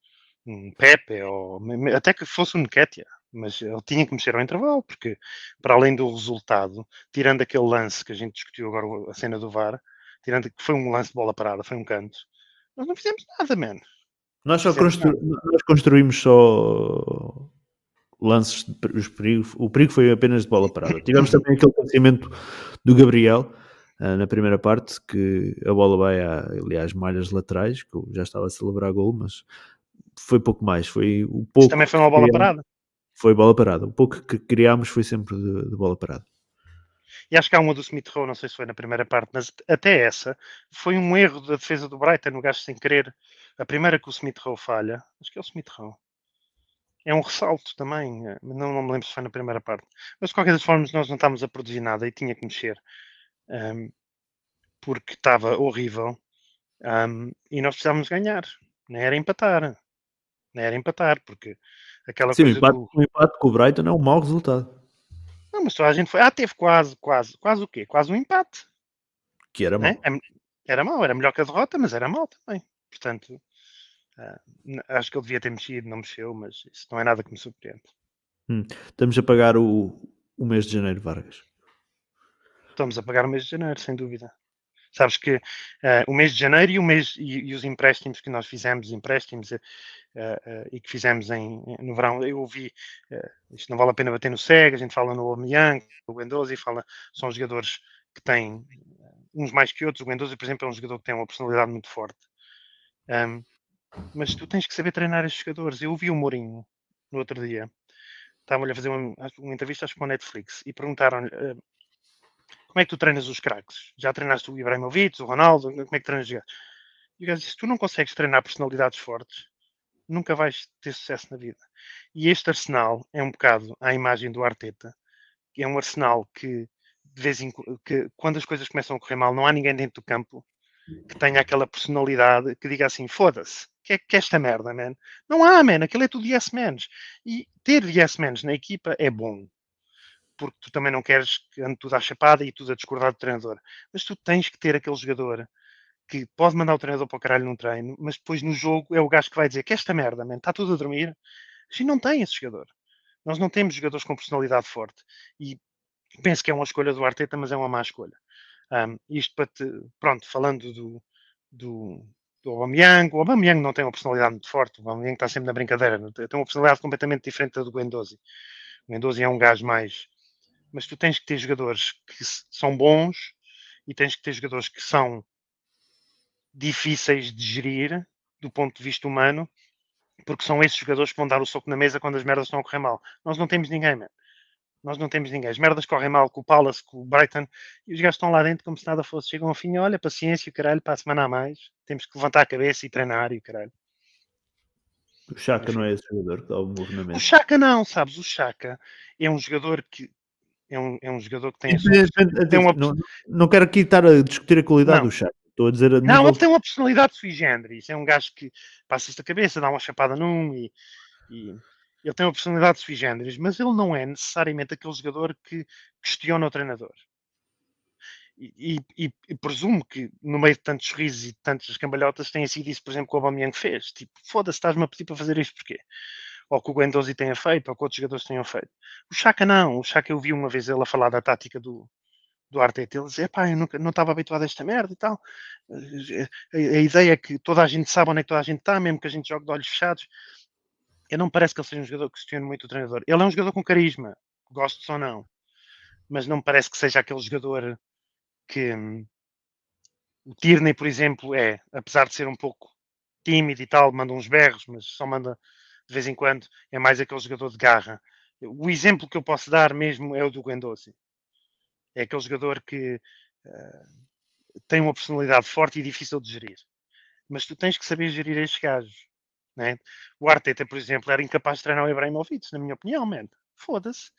um Pepe, ou até que fosse um Nketiah, mas ele tinha que mexer ao intervalo, porque para além do resultado, tirando aquele lance que a gente discutiu agora, a cena do VAR, tirando que foi um lance de bola parada, foi um canto, nós não fizemos nada, man. Nós só constru... nós construímos só lances, os perigos, o perigo foi apenas de bola parada. Tivemos também aquele acontecimento do Gabriel, uh, na primeira parte, que a bola vai a, ali às malhas laterais, que eu já estava a celebrar gol, mas foi pouco mais. Foi o pouco Isso também foi uma bola parada. Foi bola parada. O pouco que criámos foi sempre de, de bola parada. E acho que há uma do Smith Rowe, não sei se foi na primeira parte, mas até essa foi um erro da defesa do Brighton, no gajo sem querer. A primeira que o Smith Rowe falha, acho que é o Smith Rowe. É um ressalto também, eh, não, não me lembro se foi na primeira parte. Mas de qualquer das formas, nós não estávamos a produzir nada e tinha que mexer um, porque estava horrível um, e nós precisávamos ganhar, não era empatar, não era empatar, porque aquela Sim, coisa. O empate, do... o empate com o Brighton é um mau resultado. Não, mas toda a gente foi. Ah, teve quase, quase, quase o quê? Quase um empate. Que era mau. É? Era mau, era melhor que a derrota, mas era mau também. Portanto, uh, acho que ele devia ter mexido, não mexeu, mas isso não é nada que me surpreende. Hum. Estamos a pagar o, o mês de janeiro, Vargas estamos a pagar o mês de janeiro, sem dúvida. Sabes que uh, o mês de janeiro e, o mês, e, e, os empréstimos que nós fizemos, empréstimos uh, uh, e que fizemos em, no verão, eu ouvi, isto não vale a pena bater no cego, a gente fala no Aubameyang, o Guendouzi, fala, são jogadores que têm uns mais que outros, o Guendouzi, por exemplo, é um jogador que tem uma personalidade muito forte. Um, mas tu tens que saber treinar estes jogadores. Eu ouvi o Mourinho no outro dia, estava-lhe a fazer uma, uma entrevista, acho que com a Netflix, e perguntaram-lhe como é que tu treinas os craques? Já treinaste o Ibrahimovic, o Ronaldo? Como é que treinas os gajos? E o gajo disse, se tu não consegues treinar personalidades fortes, nunca vais ter sucesso na vida. E este Arsenal é um bocado à imagem do Arteta, é um Arsenal que, de vez em que quando as coisas começam a correr mal, não há ninguém dentro do campo que tenha aquela personalidade que diga assim, foda-se, que é que é esta merda, man? Não há, man, aquilo é tudo yes mans. E ter yes mans na equipa é bom porque tu também não queres que ande tudo à chapada e tudo a discordar do treinador. Mas tu tens que ter aquele jogador que pode mandar o treinador para o caralho num treino, mas depois no jogo é o gajo que vai dizer que esta merda, man, está tudo a dormir. A gente não tem esse jogador. Nós não temos jogadores com personalidade forte. E penso que é uma escolha do Arteta, mas é uma má escolha. Um, isto para te, pronto, falando do, do, do Aubameyang, o Aubameyang não tem uma personalidade muito forte, o Aubameyang está sempre na brincadeira, tem uma personalidade completamente diferente da do Guendouzi. O Guendouzi é um gajo mais mas tu tens que ter jogadores que são bons e tens que ter jogadores que são difíceis de gerir do ponto de vista humano, porque são esses jogadores que vão dar o soco na mesa quando as merdas estão a correr mal. Nós não temos ninguém, man. Nós não temos ninguém. As merdas correm mal com o Palace, com o Brighton, e os gajos estão lá dentro como se nada fosse. Chegam ao fim, olha, paciência, caralho, para a semana a mais. Temos que levantar a cabeça e treinar e o caralho. O Chaka não é esse jogador que dá o movimento. O Chaka não, sabes? O Chaka é um jogador que é um, é um jogador que tem, a sua, tem uma... não, não quero aqui estar a discutir a qualidade não. do Chaco. Estou a dizer a Não, ele tem uma personalidade sui generis. É um gajo que passa-se a cabeça, dá uma chapada num e, e, ele tem uma personalidade sui generis, mas ele não é necessariamente aquele jogador que questiona o treinador. e, e, e, presumo que no meio de tantos sorrisos e tantas cambalhotas tenha sido isso, por exemplo, que o Aubameyang fez. Tipo, foda-se, estás-me a pedir para fazer isto porquê? Ou que o Guendouzi tenha feito, ou que outros jogadores tenham feito. O Chaka não. O Chaka eu vi uma vez ele a falar da tática do, do Arteta. Ele dizia, pá, eu nunca, não estava habituado a esta merda e tal. A, a, a, ideia é que toda a gente sabe onde é que toda a gente está, mesmo que a gente jogue de olhos fechados. Eu não parece que ele seja um jogador que questione muito o treinador. Ele é um jogador com carisma, gosto ou não. Mas não parece que seja aquele jogador que hum, o Tierney, por exemplo, é, apesar de ser um pouco tímido e tal, manda uns berros, mas só manda de vez em quando, é mais aquele jogador de garra. O exemplo que eu posso dar mesmo é o do Guendouzi. É aquele jogador que uh, tem uma personalidade forte e difícil de gerir. Mas tu tens que saber gerir estes gajos. Né? O Arteta, por exemplo, era incapaz de treinar o Ibrahimovic, na minha opinião, man. Foda-se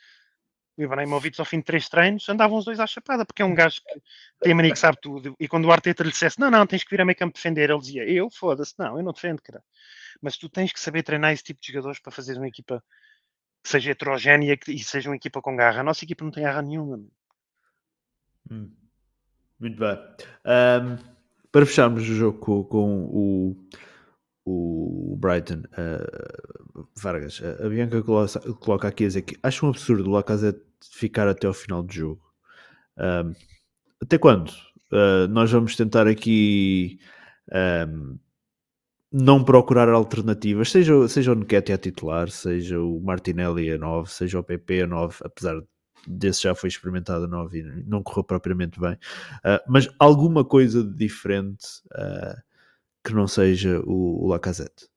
o Ibrahimovic ao fim de três treinos andavam os dois à chapada, porque é um gajo que tem mania que sabe tudo. E quando o Arteta lhe dissesse, não, não, tens que vir a meio campo defender, ele dizia, eu, foda-se, não, eu não defendo, cara. Mas tu tens que saber treinar esse tipo de jogadores para fazer uma equipa que seja heterogénea e seja uma equipa com garra. A nossa equipa não tem garra nenhuma. Hum. Muito bem. Um, para fecharmos o jogo com, com o o Brighton, uh, Vargas, a Bianca coloca aqui a dizer que acho um absurdo o Lacazette ficar até ao final do jogo. Um, até quando? Uh, nós vamos tentar aqui um, não procurar alternativas, seja, seja o Nketiah a titular, seja o Martinelli a 9, seja o PP a 9, apesar desse já foi experimentado a 9 e não correu propriamente bem, uh, mas alguma coisa de diferente uh, que não seja o, o Lacazette?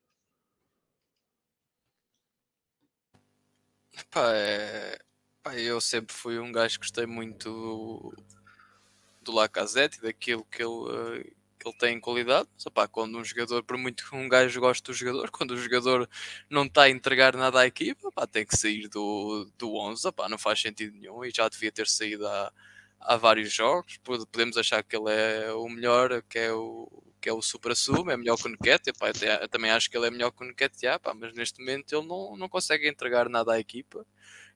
Pá, é... Pá, eu sempre fui um gajo que gostei muito do, do Lacazette e daquilo que ele, eh, que ele tem em qualidade. Mas, opá, quando um jogador, por muito que um gajo goste do jogador, quando o jogador não está a entregar nada à equipa, tem que sair do, do 11. Opá, não faz sentido nenhum e já devia ter saído há, há vários jogos. Podemos achar que ele é o melhor, que é o que é o Supra Sum, é melhor que o Nketiah, pá, eu também acho que ele é melhor que o pá, mas neste momento ele não, não consegue entregar nada à equipa.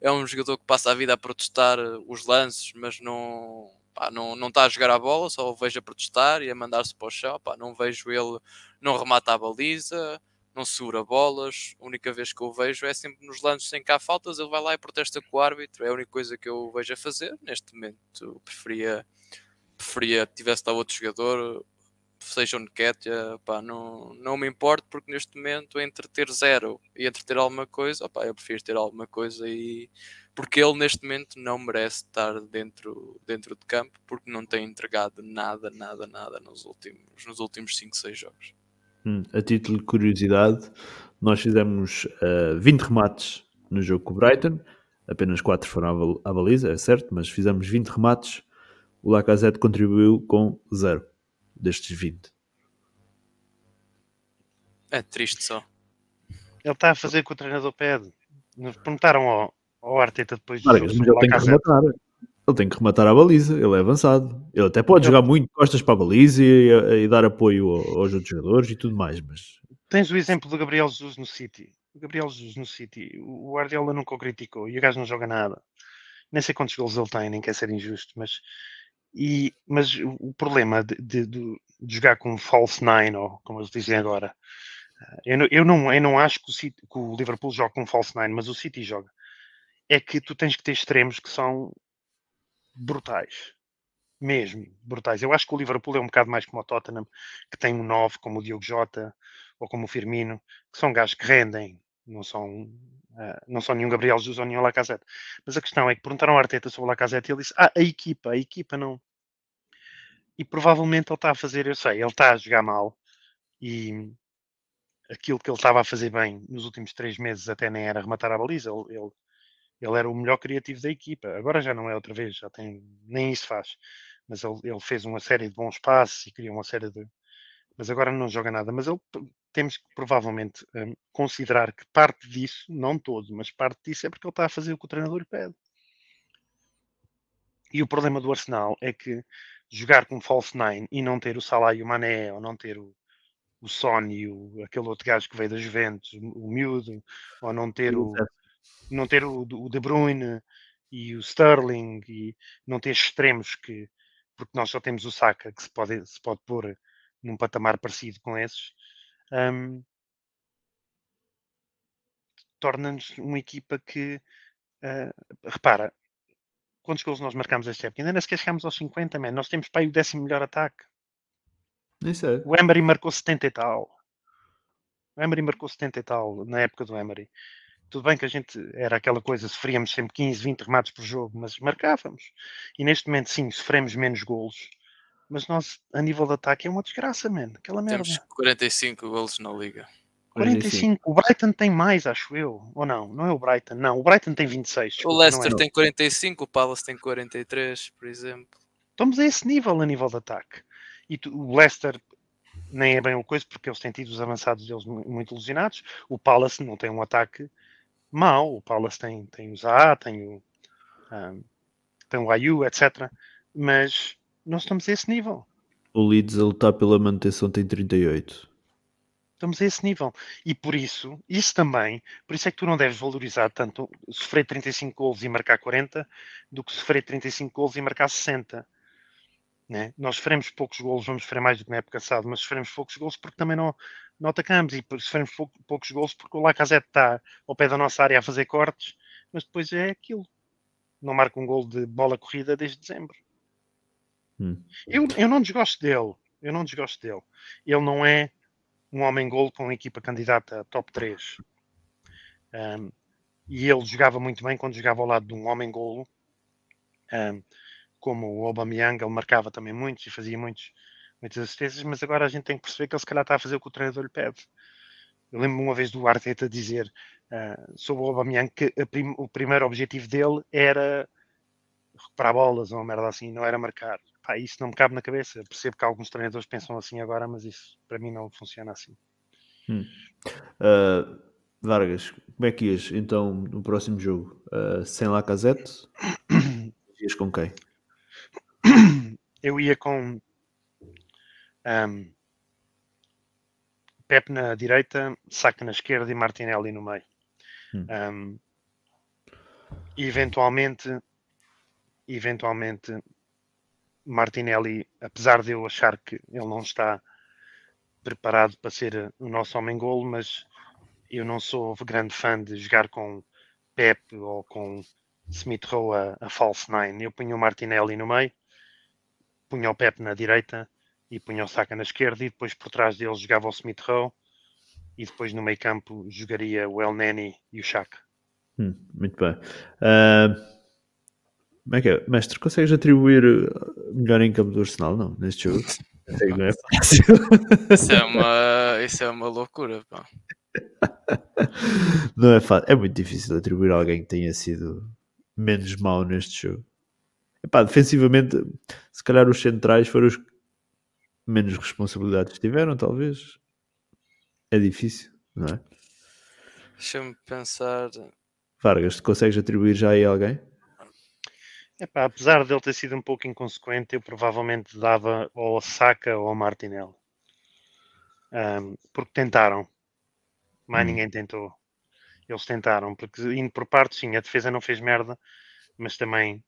É um jogador que passa a vida a protestar os lances, mas não, pá, não, não está a jogar a bola, só o vejo a protestar e a mandar-se para o chão, pá, não vejo ele, não remata a baliza, não segura bolas, a única vez que eu vejo é sempre nos lances sem cá faltas, ele vai lá e protesta com o árbitro, é a única coisa que eu vejo a fazer, neste momento preferia preferia que tivesse lá outro jogador, seja o Nketiah, pá, não, não me importo porque neste momento entre ter zero e entre ter alguma coisa, opá, eu prefiro ter alguma coisa e porque ele neste momento não merece estar dentro, dentro de campo porque não tem entregado nada, nada, nada nos últimos, nos últimos 5, 6 jogos. Hum, a título de curiosidade, nós fizemos uh, eh, 20 remates no jogo com o Brighton, apenas 4 foram à baliza, é certo, mas fizemos 20 remates, o Lacazette contribuiu com 0 destes 20. É triste só. Ele está a fazer o que o treinador pede. Nos perguntaram ao, ao Arteta depois de mas ele tem que rematar. Ele tem que rematar a baliza, ele é avançado. Ele até pode ele... jogar muito costas para a baliza e, e, e dar apoio aos outros jogadores e tudo mais, mas... Tens o exemplo do Gabriel Jesus no City. O Gabriel Jesus no City, o Guardiola nunca o criticou e o gajo não joga nada. Nem sei quantos gols ele tem, nem quer ser injusto, mas e, mas o problema de, de, de, jogar com false nine, ou como eles dizem agora, eh, eu não, eu não, eu não acho que o, City, que o, Liverpool joga com false nine, mas o City joga. É que tu tens que ter extremos que são brutais. Mesmo, brutais. Eu acho que o Liverpool é um bocado mais como o Tottenham, que tem um 9, como o Diogo Jota ou como o Firmino, que são gajos que rendem, não são, uh, não são nenhum Gabriel Jesus ou nenhum Lacazette. Mas a questão é que perguntaram ao Arteta sobre o Lacazette e ele disse: Ah, a equipa, a equipa não. E provavelmente ele está a fazer, eu sei, ele está a jogar mal e aquilo que ele estava a fazer bem nos últimos três meses até nem era rematar a baliza, ele, ele, ele era o melhor criativo da equipa. Agora já não é outra vez, já tem, nem isso faz. Mas ele, ele fez uma série de bons passos e criou uma série de. Mas agora não joga nada. Mas ele temos que provavelmente um, considerar que parte disso, não todo, mas parte disso é porque ele está a fazer o que o treinador pede. E o problema do Arsenal é que jogar com false nine e não ter o Salah e o Mané, ou não ter o, o Sony, o, aquele outro gajo que veio da Juventus, o, o miúdo, ou não ter o, não ter o, o De Bruyne e o Sterling, e não ter extremos que, porque nós só temos o Saka que se pode, se pode pôr num patamar parecido com esses, um, torna-nos uma equipa que, uh, repara, quantos gols nós marcamos esta época? Ainda nem sequer chegamos aos 50, man. nós temos para aí o décimo melhor ataque. Isso é. O Emery marcou 70 e tal. O Emery marcou 70 e tal na época do Emery. Tudo bem que a gente era aquela coisa, sofríamos sempre 15, 20 remates por jogo, mas marcávamos. E neste momento, sim, sofremos menos golos. Mas nós, a nível de ataque, é uma desgraça, man. Aquela merda. Temos 45 golos na liga. 45. O Brighton tem mais, acho eu. Ou não? Não é o Brighton, não. O Brighton tem 26. Desculpa, o Leicester é. tem 45, o Palace tem 43, por exemplo. Estamos a esse nível, a nível de ataque. E tu, o Leicester nem é bem o coisa, porque eles têm tido os avançados deles muito ilusionados. O Palace não tem um ataque mau. O Palace tem, tem o Zaha, tem o, um, tem o Ayu, etc. Mas nós estamos a esse nível. O Leeds a lutar pela manutenção tem 38. Estamos a esse nível. E por isso, isso também, por isso é que tu não deves valorizar tanto sofrer 35 gols e marcar 40 do que sofrer 35 gols e marcar 60. Né? Nós sofremos poucos gols, vamos sofrer mais do que na época passada, mas sofremos poucos gols porque também não, não atacamos e sofremos pou, poucos gols porque o Lacazette está ao pé da nossa área a fazer cortes, mas depois é aquilo. Não marca um gol de bola corrida desde dezembro. Hum. Eu, eu não desgosto dele. Eu não desgosto dele. Ele não é um homem-gol com a equipa candidata a top 3. Um, e ele jogava muito bem quando jogava ao lado de um homem-golo, um, como o Aubameyang, ele marcava também muitos e fazia muitos, muitas assistências, mas agora a gente tem que perceber que ele se calhar está a fazer o que o treinador lhe pede. Eu lembro-me uma vez do Arteta dizer uh, sobre o Aubameyang que prim o primeiro objetivo dele era recuperar bolas ou uma merda assim, não era marcar. Pá, isso não me cabe na cabeça. percebo que alguns treinadores pensam assim agora, mas isso para mim não funciona assim. Hum. Uh, Vargas, como é que ias então no próximo jogo? Uh, sem Lacazette? ias com quem? Eu ia com um, Pep na direita, Saca na esquerda e Martinelli no meio. Hum. Um, eventualmente, eventualmente Martinelli, apesar de eu achar que ele não está preparado para ser o nosso homem-golo, mas eu não sou grande fã de jogar com Pep ou com Smith Rowe a, a false nine. Eu punho o Martinelli no meio, punho o Pep na direita e punho o Saka na esquerda e depois por trás dele jogava o Smith Rowe e depois no meio campo jogaria o El Neni e o Chaka. Hum, muito bem. Uh... Como é que é? Mestre, consegues atribuir uh, melhor em campo do Arsenal? Não, neste jogo. Não é fácil. Isso é uma, isso é uma loucura, pá. Não é fácil. É muito difícil atribuir a alguém que tenha sido menos mau neste jogo. Epá, defensivamente, se calhar os centrais foram os que menos responsabilidades tiveram, talvez. É difícil, não é? Deixa-me pensar. Vargas, consegues atribuir já aí a alguém? Epá, apesar dele ter sido um pouco inconsequente, eu provavelmente dava ao Saka ou ao Martinelli. Um, porque tentaram. Mais hum. ninguém tentou. Eles tentaram, porque indo por parte, sim, a defesa não fez merda, mas também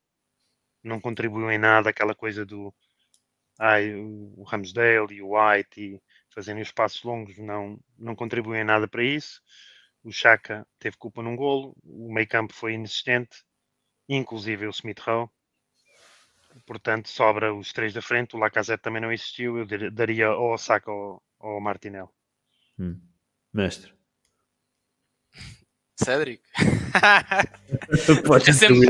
não contribuiu em nada aquela coisa do ai, o Ramsdale e o White e fazendo os passos longos não, não contribuem em nada para isso. O Chaka teve culpa num golo, o meio campo foi inexistente inclusive o Smith Rowe. Portanto, sobra os três da frente. O Lacazette também não existiu. Eu daria ou ao Saka ou ao Martinelli. Hum. Mestre. Cédric. Pode sempre,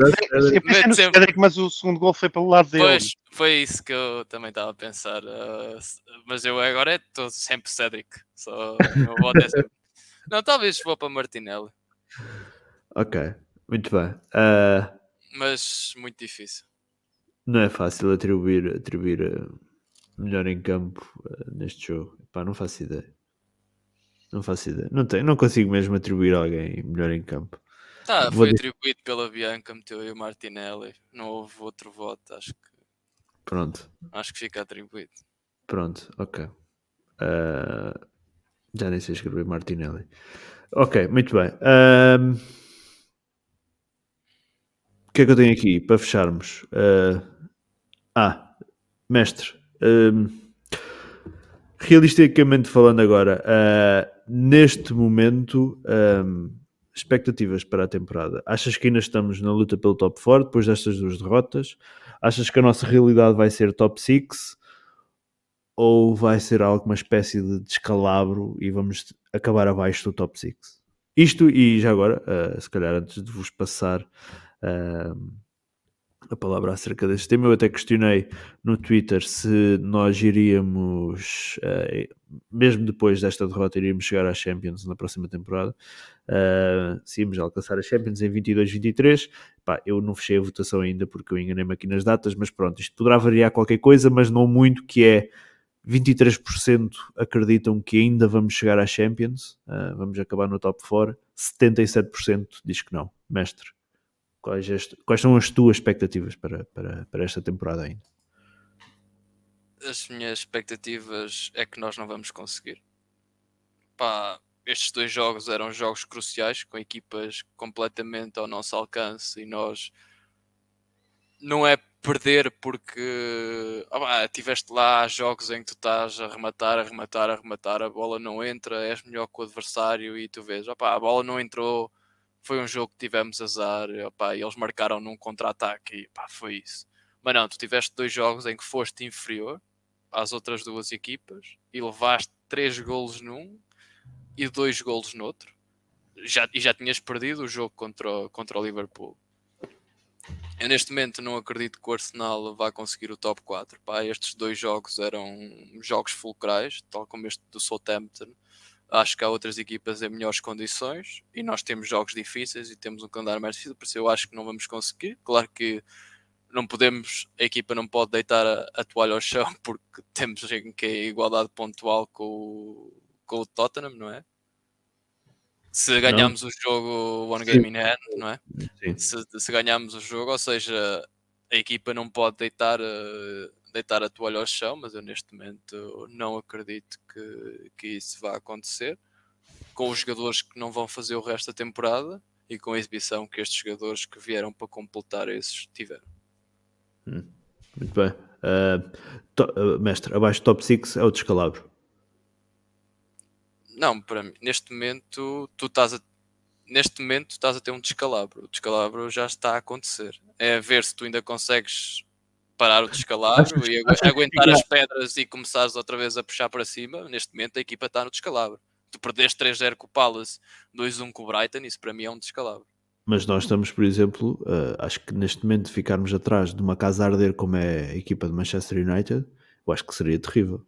sempre... Cédric, mas o segundo gol foi pelo lado dele. Pois, foi isso que eu também estava a pensar. Uh, mas eu agora estou sempre Cédric. Só, é sempre... Não, talvez vou para Martinelli. Ok, muito bem. Uh, mas muito difícil. Não é fácil atribuir, atribuir uh, melhor em campo uh, neste jogo. Pá, não faço ideia. Não faço ideia. Não, tenho, não consigo mesmo atribuir alguém melhor em campo. Tá, Vou foi atribuído pela Bianca, meteu e o Martinelli. Não houve outro voto, acho que. Pronto. Acho que fica atribuído. Pronto, ok. Uh, já nem sei escrever Martinelli. Ok, muito bem. Uh, o que é que eu tenho aqui para fecharmos? Uh, ah, mestre, um, realisticamente falando agora, uh, neste momento, um, expectativas para a temporada. Achas que ainda estamos na luta pelo top 4 depois destas duas derrotas? Achas que a nossa realidade vai ser top 6? Ou vai ser alguma espécie de descalabro e vamos acabar abaixo do top 6? Isto, e já agora, uh, se calhar antes de vos passar uh, a palavra acerca deste tema. Eu até questionei no Twitter se nós iríamos, uh, mesmo depois desta derrota, iríamos chegar à Champions na próxima temporada. Uh, se íamos alcançar a Champions em 22-23. Eu não fechei a votação ainda porque eu enganei-me aqui nas datas, mas pronto, isto poderá variar qualquer coisa, mas não muito, que é 23% acreditam que ainda vamos chegar à Champions, uh, vamos acabar no top 4, 77% diz que não. Mestre. Quais, quais são as tuas expectativas para, para, para esta temporada ainda? As minhas expectativas é que nós não vamos conseguir. Pá, estes dois jogos eram jogos cruciais com equipas completamente ao nosso alcance e nós não é perder porque ah, tiveste lá jogos em que tu estás a rematar, a rematar, a rematar, a bola não entra, és melhor que o adversário e tu vês, ah, a bola não entrou, foi um jogo que tivemos azar, opa, eles marcaram num contra-ataque e foi isso. Mas não, tu tiveste dois jogos em que foste inferior às outras duas equipas e levaste três golos num e dois golos no outro. Já, e já tinhas perdido o jogo contra, contra o Liverpool. Eu neste momento não acredito que o Arsenal vá conseguir o top 4. Pá, estes dois jogos eram jogos fulcrais, tal como este do Southampton Acho que há outras equipas em melhores condições e nós temos jogos difíceis e temos um calendário mais difícil, por isso eu acho que não vamos conseguir. Claro que não podemos, a equipa não pode deitar a, a toalha ao chão porque temos que é igualdade pontual com o, com o Tottenham, não é? Se ganhamos não. o jogo one game Sim. in hand, não é? Se, se ganhamos o jogo, ou seja, a equipa não pode deitar uh, deitar a toalha ao chão, mas eu neste momento não acredito que, que isso vá acontecer. Com os jogadores que não vão fazer o resto da temporada e com a exibição que estes jogadores que vieram para completar esses tiveram. Hum, muito bem. Uh, to, uh, mestre, abaixo do top 6 é o descalabro. Não, para mim, neste momento tu estás a neste momento estás a ter um descalabro. O descalabro já está a acontecer. É ver se tu ainda consegues parar o descalabro e aguentar as pedras e começares outra vez a puxar para cima, neste momento a equipa está no descalabro. Tu perdeste 3-0 com o Palace, 2-1 com o Brighton, isso para mim é um descalabro. Mas nós estamos, por exemplo, uh, acho que neste momento ficarmos atrás de uma casa a arder como é a equipa de Manchester United, eu acho que seria terrível.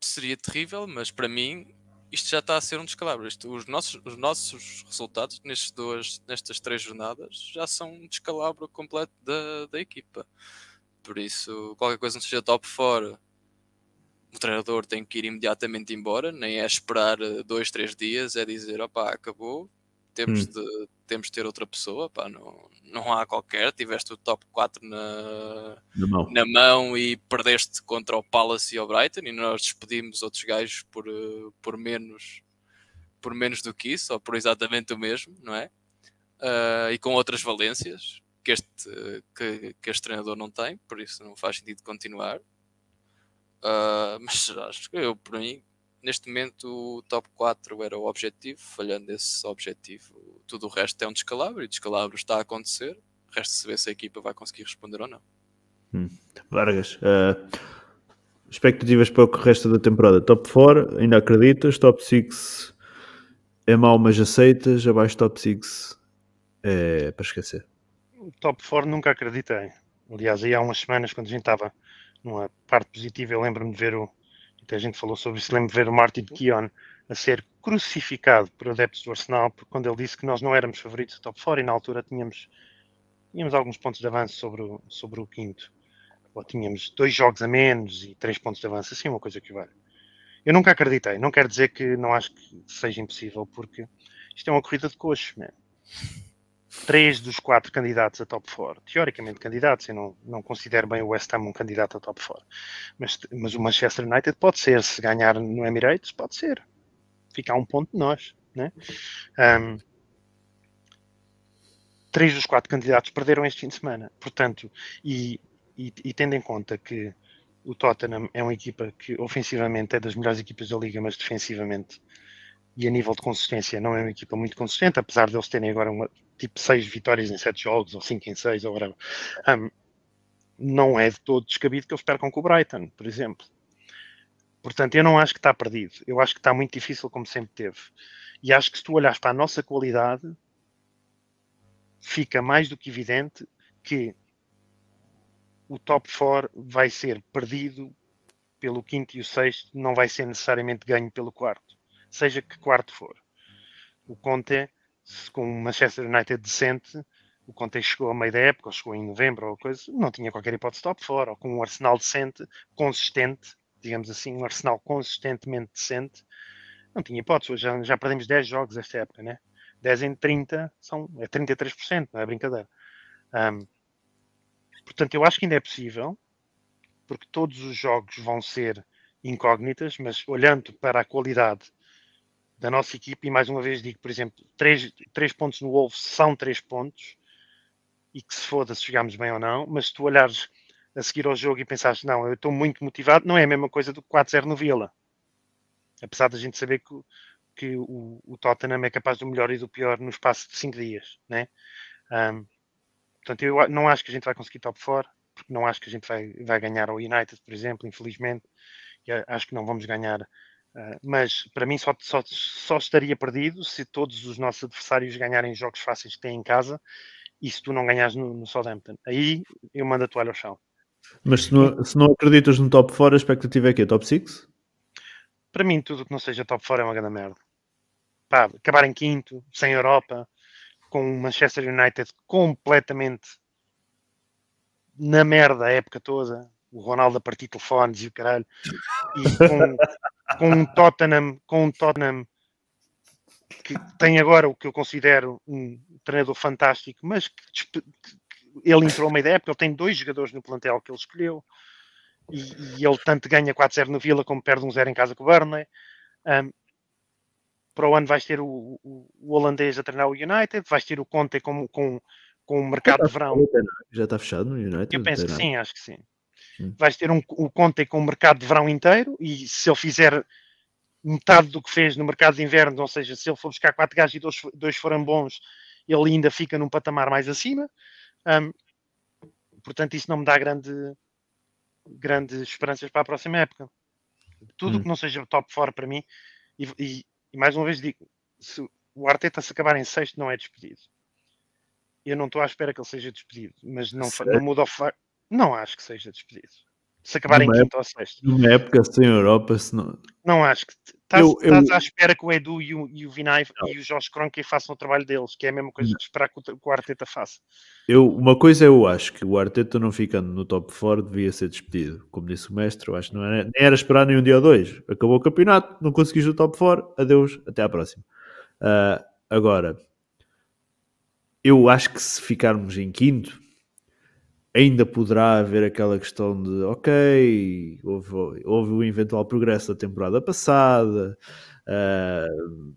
Seria terrível, mas para mim isto já está a ser um descalabro. Isto, os, nossos, os nossos resultados nestes duas, nestas três jornadas já são um descalabro completo da, da equipa. Por isso, qualquer coisa não seja top fora, o treinador tem que ir imediatamente embora, nem é esperar eh, dois, três dias, é dizer, opá, acabou, temos, hum. de, temos de ter outra pessoa, pá, não, não há qualquer, tiveste o top 4 na, na, mão. na mão e perdeste contra o Palace e o Brighton e nós despedimos outros gajos por, eh, por menos por menos do que isso, ou por exatamente o mesmo, não é? Uh, e com outras valências que este, que, que este treinador não tem, por isso não faz sentido continuar. Uh, mas acho que eu, por mim, neste momento o top 4 era o objetivo, falhando esse objetivo, tudo o resto é um descalabro e o descalabro está a acontecer. Resta saber se a equipa vai conseguir responder ou não. Hum. Vargas, uh, expectativas para o resto da temporada? Top 4, ainda acreditas? Top 6 é mau, mas aceitas? Abaixo top 6 é para esquecer. Top 4 nunca acreditei. Aliás, aí há umas semanas, quando a gente estava numa parte positiva, eu lembro-me de ver o, até a gente falou sobre isso, lembro de ver o Martin Keon a ser crucificado por adeptos do Arsenal, porque quando ele disse que nós não éramos favoritos do top 4 e na altura tínhamos, tínhamos alguns pontos de avanço sobre o, sobre o quinto. Ou tínhamos dois jogos a menos e três pontos de avanço, assim, uma coisa que vale. Eu nunca acreditei, não quero dizer que não acho que seja impossível, porque isto é uma corrida de coxos, man três dos quatro candidatos a top 4, teoricamente candidatos, eu não, não considero bem o West Ham um candidato a top 4, mas, mas o Manchester United pode ser, se ganhar no Emirates, pode ser, fica a um ponto de nós, né? Um, três dos quatro candidatos perderam este fim de semana, portanto, e e, e tendo em conta que o Tottenham é uma equipa que ofensivamente é das melhores equipas da liga, mas defensivamente e a nível de consistência não é uma equipa muito consistente, apesar de eles terem agora uma, tipo 6 vitórias em 7 jogos, ou 5 em 6, ou whatever. Um, não é de todo descabido que eles percam com o Brighton, por exemplo. Portanto, eu não acho que está perdido. Eu acho que está muito difícil, como sempre teve. E acho que se tu olhares para a nossa qualidade, fica mais do que evidente que o top 4 vai ser perdido pelo quinto e o sexto, não vai ser necessariamente ganho pelo quarto, seja que quarto for. O Conte, com o Manchester United decente, o Conte chegou a meio da época, ou chegou em novembro, ou coisa, não tinha qualquer hipótese de top 4, ou com um Arsenal decente, consistente, digamos assim, um Arsenal consistentemente decente, não tinha hipótese. Já, já perdemos 10 jogos esta época, né? 10 em 30 são, é 33%, não é brincadeira. Um, portanto, eu acho que ainda é possível, porque todos os jogos vão ser incógnitas, mas olhando para a qualidade da nossa equipe, e mais uma vez digo, por exemplo, 3, 3 pontos no Wolves são 3 pontos, e que se foda se jogarmos bem ou não, mas se tu olhares a seguir ao jogo e pensares, não, eu estou muito motivado, não é a mesma coisa do que 4-0 no Vila. Apesar da gente saber que, que o, o, Tottenham é capaz do melhor e do pior no espaço de 5 dias, né? Um, portanto, eu não acho que a gente vai conseguir top 4, porque não acho que a gente vai, vai ganhar ao United, por exemplo, infelizmente. E acho que não vamos ganhar. Uh, mas para mim só, só, só estaria perdido se todos os nossos adversários ganharem jogos fáceis que têm em casa e se tu não ganhas no, no Southampton. Aí eu mando a toalha ao chão. Mas se não, se não acreditas no top 4, a expectativa é que Top 6? Para mim, tudo que não seja top 4 é uma grande merda. Pá, acabar em quinto, sem Europa, com o Manchester United completamente na merda a época toda, o Ronaldo a partir telefones e o caralho, e com, com um Tottenham, com um Tottenham que tem agora o que eu considero um treinador fantástico, mas que, que ele entrou meio da época, ele tem dois jogadores no plantel que ele escolheu, e, e ele tanto ganha 4-0 no Vila como perde um 0 em casa com o Burnley. Um, para o ano vais ter o, o, o, holandês a treinar o United, vais ter o Conte com, com, com o mercado de verão. Já está fechado no United? Eu penso que sim, acho que sim. Hum. Vais ter um, o Conte com o mercado de verão inteiro e se ele fizer metade do que fez no mercado de inverno, ou seja, se ele for buscar quatro gajos e dois, dois forem bons, ele ainda fica num patamar mais acima. Um, portanto, isso não me dá grande, grandes esperanças para a próxima época. Tudo hum. que não seja top 4 para mim, e, e, e, mais uma vez digo, se o Arteta se acabar em sexto não é despedido. Eu não estou à espera que ele seja despedido, mas não, não muda o facto. Não acho que seja despedido se acabar numa em quinto ou sexto. Numa época sem Europa, se não. Não acho que. Estás, eu, estás eu... à espera que o Edu e o, e o Vinay não. e o Jorge Cronky façam o trabalho deles, que é a mesma coisa que esperar que o, que o Arteta faça. Eu, uma coisa eu acho que o Arteta não ficando no top 4 devia ser despedido. Como disse o mestre, eu acho que não era, nem era esperar nem um dia ou dois. Acabou o campeonato, não conseguiste o top 4, adeus, até à próxima. Uh, agora, eu acho que se ficarmos em quinto, ainda poderá haver aquela questão de ok, houve, houve o eventual progresso da temporada passada. Uh,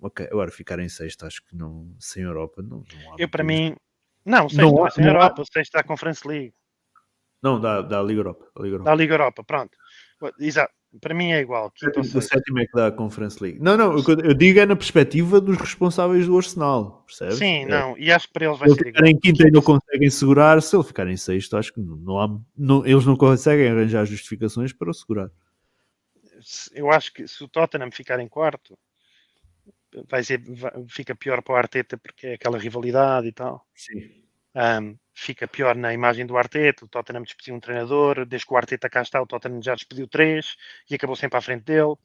ok, agora ficar em sexto, acho que não, sem Europa, não, não há. Eu, para mim, não, sexto não, é sem Europa, o sexto da Conference League. Não, da, da Liga Europa. Da Liga Europa, da Liga Europa pronto. Exato. Para mim é igual. Quinto o sétimo é que dá a Conference League. Não, não, eu digo é na perspectiva dos responsáveis do Arsenal, percebes? Sim, é. não, e acho que para eles vai ser igual. em quinto ainda conseguem segurar, se ele ficar em sexto, acho que não há, não, eles não conseguem arranjar justificações para o segurar. Eu acho que se o Tottenham ficar em quarto, vai ser, vai, fica pior para o Arteta porque é aquela rivalidade e tal. Sim. Um, fica pior na imagem do Arteta. O Tottenham despediu um treinador, desde que o Arteta cá está, o Tottenham já despediu três e acabou sempre à frente dele.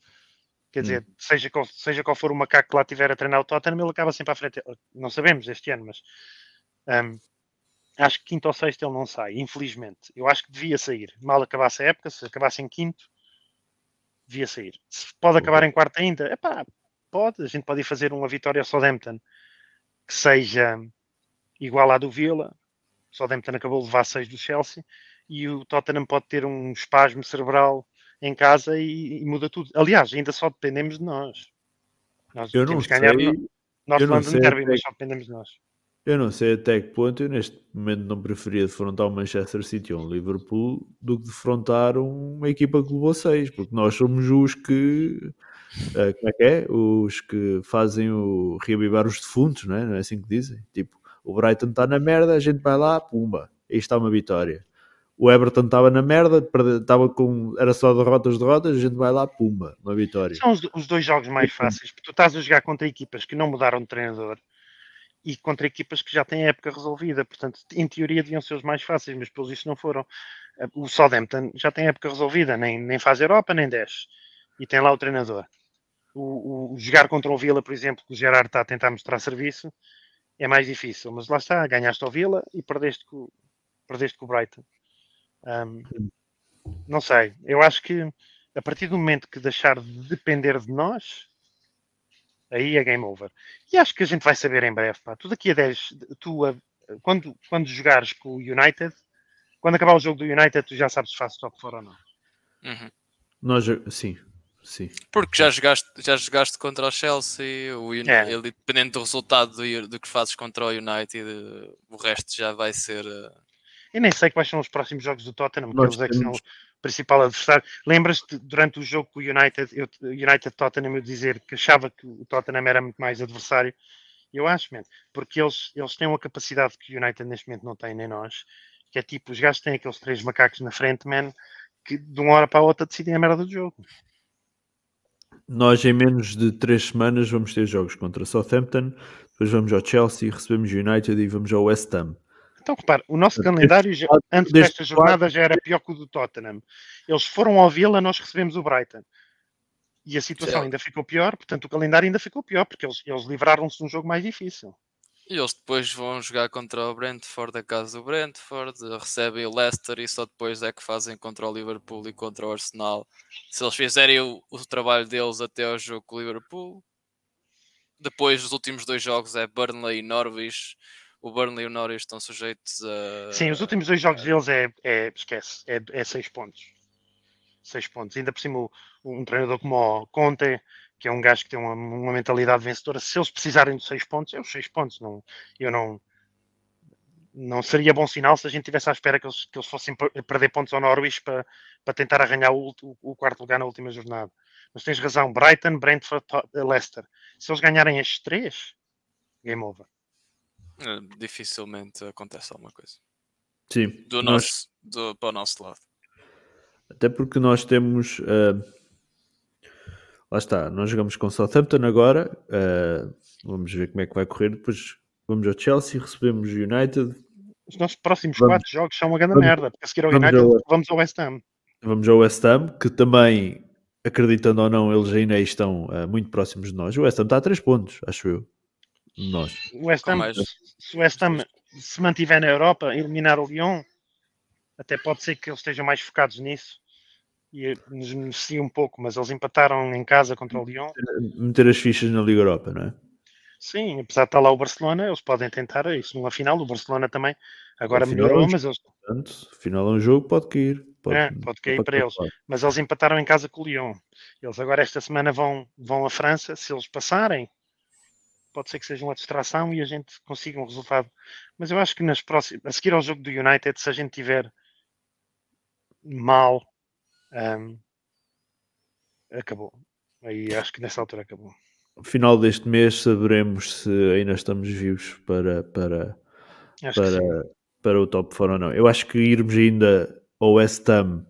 Quer dizer, hum. seja, qual, seja qual for o macaco que lá tiver a treinar o Tottenham, ele acaba sempre à frente. Não sabemos este ano, mas um, acho que quinto ou sexto ele não sai, infelizmente. Eu acho que devia sair. Mal acabasse a época, se acabasse em quinto, devia sair. Se pode acabar em quarto ainda, é pá, pode. A gente pode ir fazer uma vitória ao Southampton que seja igual à do Vila, o Southampton acabou de levar 6 do Chelsea e o Tottenham pode ter um espasmo cerebral em casa e, e muda tudo. Aliás, ainda só dependemos de nós. Nós eu temos que ganhar no North London Derby, mas só dependemos de nós. Eu não sei até que ponto eu neste momento não preferia defrontar o Manchester City ou o Liverpool do que defrontar uma equipa que levou 6, porque nós somos os que uh, como é que é? Os que fazem o reavivar os defuntos, não é? Não é assim que dizem? Tipo, o Brighton está na merda, a gente vai lá, pumba, aí está uma vitória. O Everton estava na merda, estava com, era só derrotas, derrotas, a gente vai lá, pumba, uma vitória. São os, os dois jogos mais fáceis, porque tu estás a jogar contra equipas que não mudaram de treinador e contra equipas que já têm a época resolvida. Portanto, em teoria deviam ser os mais fáceis, mas pelos isso não foram. O Southampton já tem a época resolvida, nem, nem faz Europa, nem desce. E tem lá o treinador. O, o, jogar contra o Vila, por exemplo, que o Gerard está a tentar mostrar serviço, é mais difícil. Mas lá está, ganhaste ao Vila e perdeste com, perdeste com o Brighton. Um, não sei, eu acho que a partir do momento que deixar de depender de nós, aí é game over. E acho que a gente vai saber em breve. Pá. Tu daqui a 10, tu, quando, quando jogares com o United, quando acabar o jogo do United, tu já sabes se faz top fora ou não. Uhum. Nós, sim, sim. Porque já jogaste, já jogaste contra o Chelsea, o United, é. ele, dependendo do resultado do, do, que fazes contra o United, o resto já vai ser. Uh... Eu nem sei quais são os próximos jogos do Tottenham, porque eles é que são o principal adversário. Lembras-te, durante o jogo com o United, eu, United Tottenham, eu dizer que achava que o Tottenham era muito mais adversário. Eu acho, man, porque eles, eles têm uma capacidade que o United neste momento não tem, nem nós, que é tipo, os gajos têm aqueles três macacos na frente, man, que de uma hora para a outra decidem a merda do jogo. Nós, em menos de três semanas, vamos ter jogos contra Southampton, depois vamos ao Chelsea, recebemos o United e vamos ao West Ham. Então, repare, o nosso calendário antes desta jornada já era pior que o do Tottenham. Eles foram ao Vila, nós recebemos o Brighton. E a situação ainda ficou pior, portanto, o calendário ainda ficou pior, porque eles, eles livraram-se de um jogo mais difícil. E eles depois vão jogar contra o Brentford, a casa do Brentford, recebem o Leicester e só depois é que fazem contra o Liverpool e contra o Arsenal. Se eles fizerem o, o trabalho deles até ao jogo com o Liverpool, depois os últimos dois jogos é Burnley e Norwich o Burnley e o Norwich estão sujeitos a. Sim, os últimos dois jogos deles é, é esquece, é, é seis pontos. Seis pontos. Ainda por cima, um treinador como o Conte, que é um gajo que tem uma, uma mentalidade vencedora, se eles precisarem de seis pontos, é os seis pontos. Não, eu não. Não seria bom sinal se a gente tivesse à espera que eles, que eles fossem perder pontos ao Norwich para, para tentar arranhar o, o, o quarto lugar na última jornada. Mas tens razão, Brighton, Brentford, Leicester. Se eles ganharem estes três, game over. Eh, dificilmente acontece alguma coisa. Sim. Do nós... nosso, do, para o nosso lado. Até porque nós temos. Uh, lá está, nós jogamos com Southampton agora. Uh, vamos ver como é que vai correr. Depois vamos ao Chelsea, recebemos o United. Os nossos próximos vamos, quatro jogos são uma grande vamos, merda. Porque a seguir ao United ao, vamos ao West Ham. Vamos ao West Ham, que também, acreditando ou não, eles ainda estão uh, muito próximos de nós. O West Ham está a 3 pontos, acho eu. Nós. O West Ham, mais... se o West Ham se mantiver na Europa, eliminar o Lyon, até pode ser que eles estejam mais focados nisso e nos beneficia um pouco, mas eles empataram em casa contra o Lyon. Meter as fichas na Liga Europa, não é? Sim, apesar de estar lá o Barcelona, eles podem tentar isso numa final. O Barcelona também agora melhorou, mas eles. Portanto, final é um jogo, pode cair. Pode, é, pode cair pode para eles. Mas eles empataram em casa com o Lyon. Eles agora esta semana vão, vão à França. Se eles passarem, pode ser que seja uma distração e a gente consiga um resultado. Mas eu acho que nas próximas, a seguir ao jogo do United, se a gente tiver mal, um, acabou. Aí acho que nessa altura acabou. No final deste mês saberemos se ainda estamos vivos para, para, para, para o top 4 ou não. Eu acho que irmos ainda ao West Ham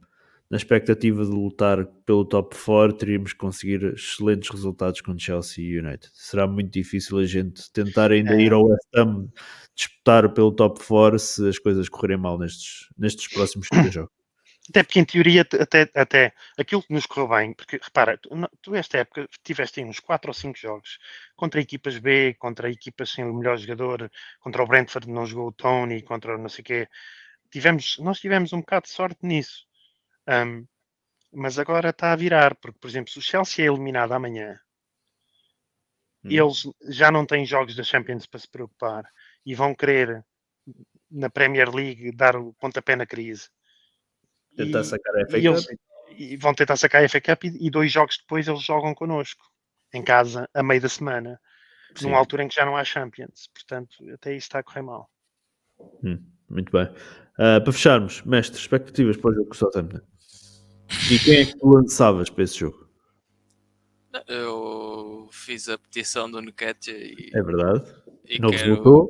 na expectativa de lutar pelo top 4, teríamos que conseguir excelentes resultados com Chelsea e United. Será muito difícil a gente tentar ainda é. ir ao West Ham disputar pelo top 4 se as coisas correrem mal nestes, nestes próximos três jogos. Até porque, em teoria, até, até aquilo que nos correu bem, porque repara, tu, tu esta época tiveste uns 4 ou 5 jogos contra equipas B, contra equipas sem o melhor jogador, contra o Brentford não jogou o Tony, contra não sei o quê. Tivemos, nós tivemos um bocado de sorte nisso. Um, mas agora está a virar, porque, por exemplo, se o Chelsea é eliminado amanhã, hum. eles já não têm jogos da Champions para se preocupar e vão querer na Premier League dar o pontapé na crise. Tentar e, sacar a FA e Cup. e vão tentar sacar a FA Cup e, e, dois jogos depois eles jogam connosco em casa a meio da semana. Sim. numa altura em que já não há Champions. Portanto, até isso está a correr mal. Hum, muito bem. Uh, para fecharmos, mestre, expectativas para o jogo com o Southampton. E quem é que tu lançavas para esse jogo? Eu fiz a petição do Nketiah e... É verdade. E não quero... resultou?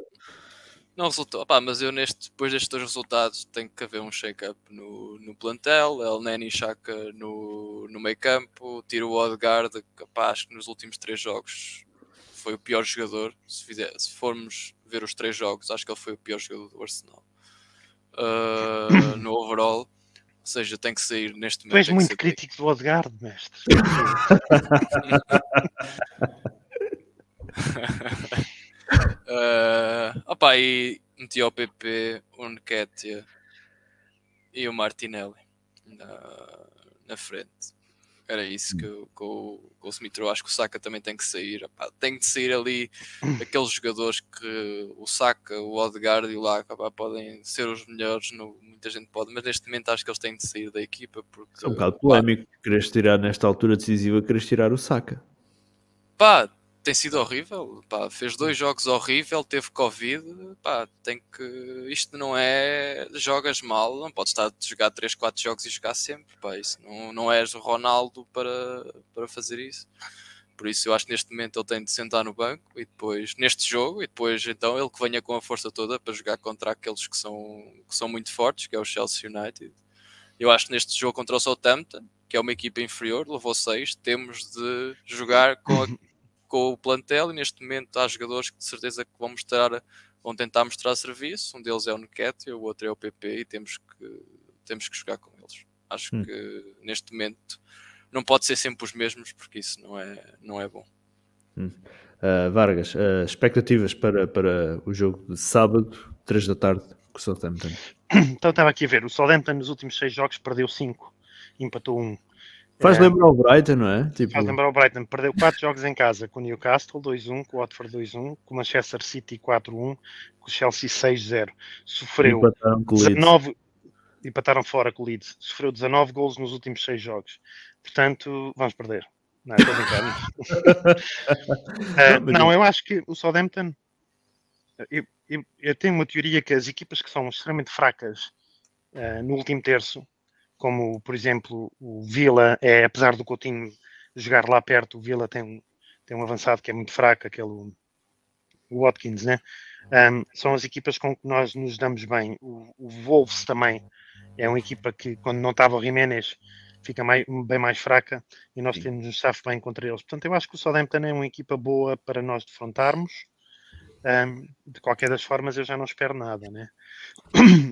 Não resultou, Pá, mas eu neste, depois destes dois resultados tem que haver um shake-up no, no plantel, El Neni Chaka no, no meio campo, tiro o Odegaard, acho que nos últimos três jogos foi o pior jogador, se, fizer, se formos ver os três jogos, acho que ele foi o pior jogador do Arsenal. Uh, no overall, ou seja, tem que sair neste momento. Tu és muito crítico do Odegaard, mestre. Uh, opa, e meti o PP, o Nketiah e o Martinelli na, na frente. Era isso que, que, o, que o Smith acho que o Saka também tem que sair. Tem de sair ali aqueles jogadores que o Saka, o Odegaard e o Laka podem ser os melhores. No, muita gente pode, mas neste momento acho que eles têm de sair da equipa. Porque, é um bocado polémico. Queres tirar nesta altura decisiva, queres tirar o Saka. Pá, tem sido horrível. Pá, fez dois jogos horrível, teve Covid. Pá, tem que. Isto não é. Jogas mal, não podes estar a jogar 3, 4 jogos e jogar sempre. Pá, isso não, não és o Ronaldo para, para fazer isso. Por isso eu acho que neste momento ele tem de sentar no banco e depois, neste jogo, e depois então ele que venha com a força toda para jogar contra aqueles que são, que são muito fortes, que é o Chelsea United. Eu acho que neste jogo contra o Southampton, que é uma equipa inferior, levou 6, temos de jogar com a com o plantel e neste momento há jogadores que de certeza que vão mostrar, vão tentar mostrar serviço. Um deles é o Nketiah, o outro é o PP e temos que, temos que jogar com eles. Acho hum. que neste momento não pode ser sempre os mesmos porque isso não é, não é bom. Hum. Uh, Vargas, uh, expectativas para, para o jogo de sábado, 3 da tarde, com o Southampton? Então estava aqui a ver, o Southampton nos últimos 6 jogos perdeu 5, empatou 1. Um. Faz é. lembrar o Brighton, não é? Tipo... Faz lembrar o Brighton. Perdeu 4 jogos em casa com o Newcastle 2-1, com o Watford 2-1, com o Manchester City 4-1, com o Chelsea 6-0. Sofreu empataram 19 empataram fora com o Leeds. Sofreu 19 gols nos últimos 6 jogos. Portanto, vamos perder. Não, estou brincando. uh, não, eu acho que o Southampton. Eu, eu, eu, tenho uma teoria que as equipas que são extremamente fracas uh, no último terço como por exemplo o Vila, é, apesar do Coutinho jogar lá perto, o Vila tem um, tem um avançado que é muito fraco, aquele o Watkins, né? Um, são as equipas com que nós nos damos bem. O, o Wolves também é uma equipa que, quando não estava o Jiménez, fica mais, bem mais fraca e nós Sim. temos nos safo bem contra eles. Portanto, eu acho que o Southampton é uma equipa boa para nós defrontarmos. Um, de qualquer das formas, eu já não espero nada, né?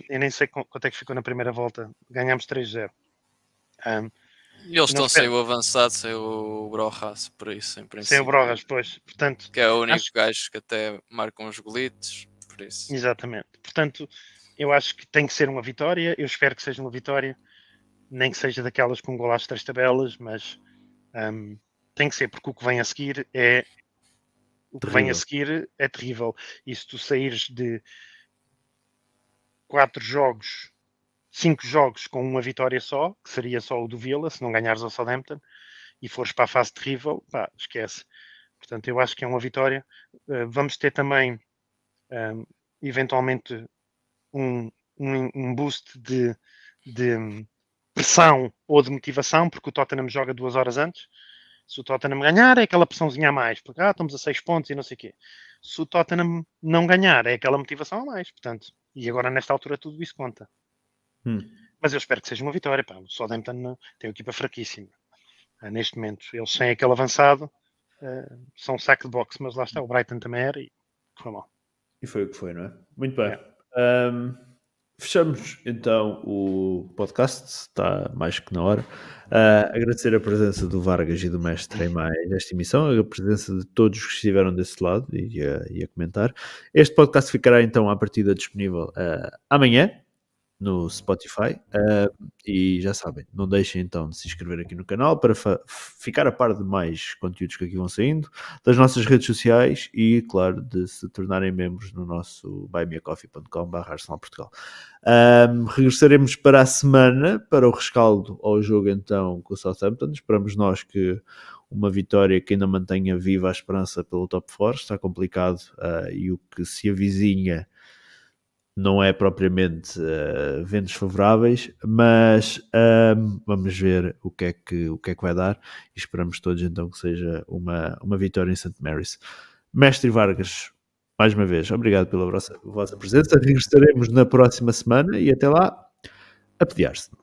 eu nem sei quanto é que ficou na primeira volta. Ganhámos 3-0. Um, e eles estão sem o avançado, sem o Brojas, por isso, em princípio. Sem o Brojas, pois. Portanto, que é o único acho... gajo que até marcam os golitos, por isso. Exatamente. Portanto, eu acho que tem que ser uma vitória. Eu espero que seja uma vitória. Nem que seja daquelas com gol às três tabelas, mas um, tem que ser, porque o que vem a seguir é o que terrível. vem a seguir é terrível. E se tu saíres de quatro jogos, cinco jogos com uma vitória só, que seria só o do Vila, se não ganhares ao Southampton, e fores para a fase terrível, pá, esquece. Portanto, eu acho que é uma vitória. Uh, vamos ter também, um, eventualmente, um, um, um boost de, de pressão ou de motivação, porque o Tottenham joga duas horas antes se o Tottenham ganhar, é aquela pressãozinha a mais, porque ah, estamos a 6 pontos e não sei o quê. Se o Tottenham não ganhar, é aquela motivação a mais, portanto. E agora, nesta altura, tudo isso conta. Hum. Mas eu espero que seja uma vitória. Pá. O Southampton tem uma equipa fraquíssima. Uh, neste momento, eles sem aquele avançado uh, são um saco de boxe, mas lá está. O Brighton também era e foi mal. E foi o que foi, não é? Muito bem. É. Um... Fechamos então o podcast, está mais que na hora. Uh, agradecer a presença do Vargas e do Mestre em mais esta emissão, a presença de todos que estiveram desse lado e a, e a comentar. Este podcast ficará então à partida disponível uh, amanhã, no Spotify. Uh, e já sabem, não deixem então de se inscrever aqui no canal para ficar a par de mais conteúdos que aqui vão saindo, das nossas redes sociais e, claro, de se tornarem membros no nosso buymeacoffee.com.br Portugal. Um, regressaremos para a semana para o rescaldo ao jogo então com o Southampton. Esperamos nós que uma vitória que ainda mantenha viva a esperança pelo top 4. Está complicado uh, e o que se avizinha não é propriamente uh, ventos favoráveis, mas vamos ver o que, é que, o que é que vai dar e esperamos todos então que seja uma, uma vitória em St. Mary's. Mestre Vargas, mais uma vez, obrigado pela vossa, vossa presença. Regressaremos na próxima semana e até lá, a pediar-se.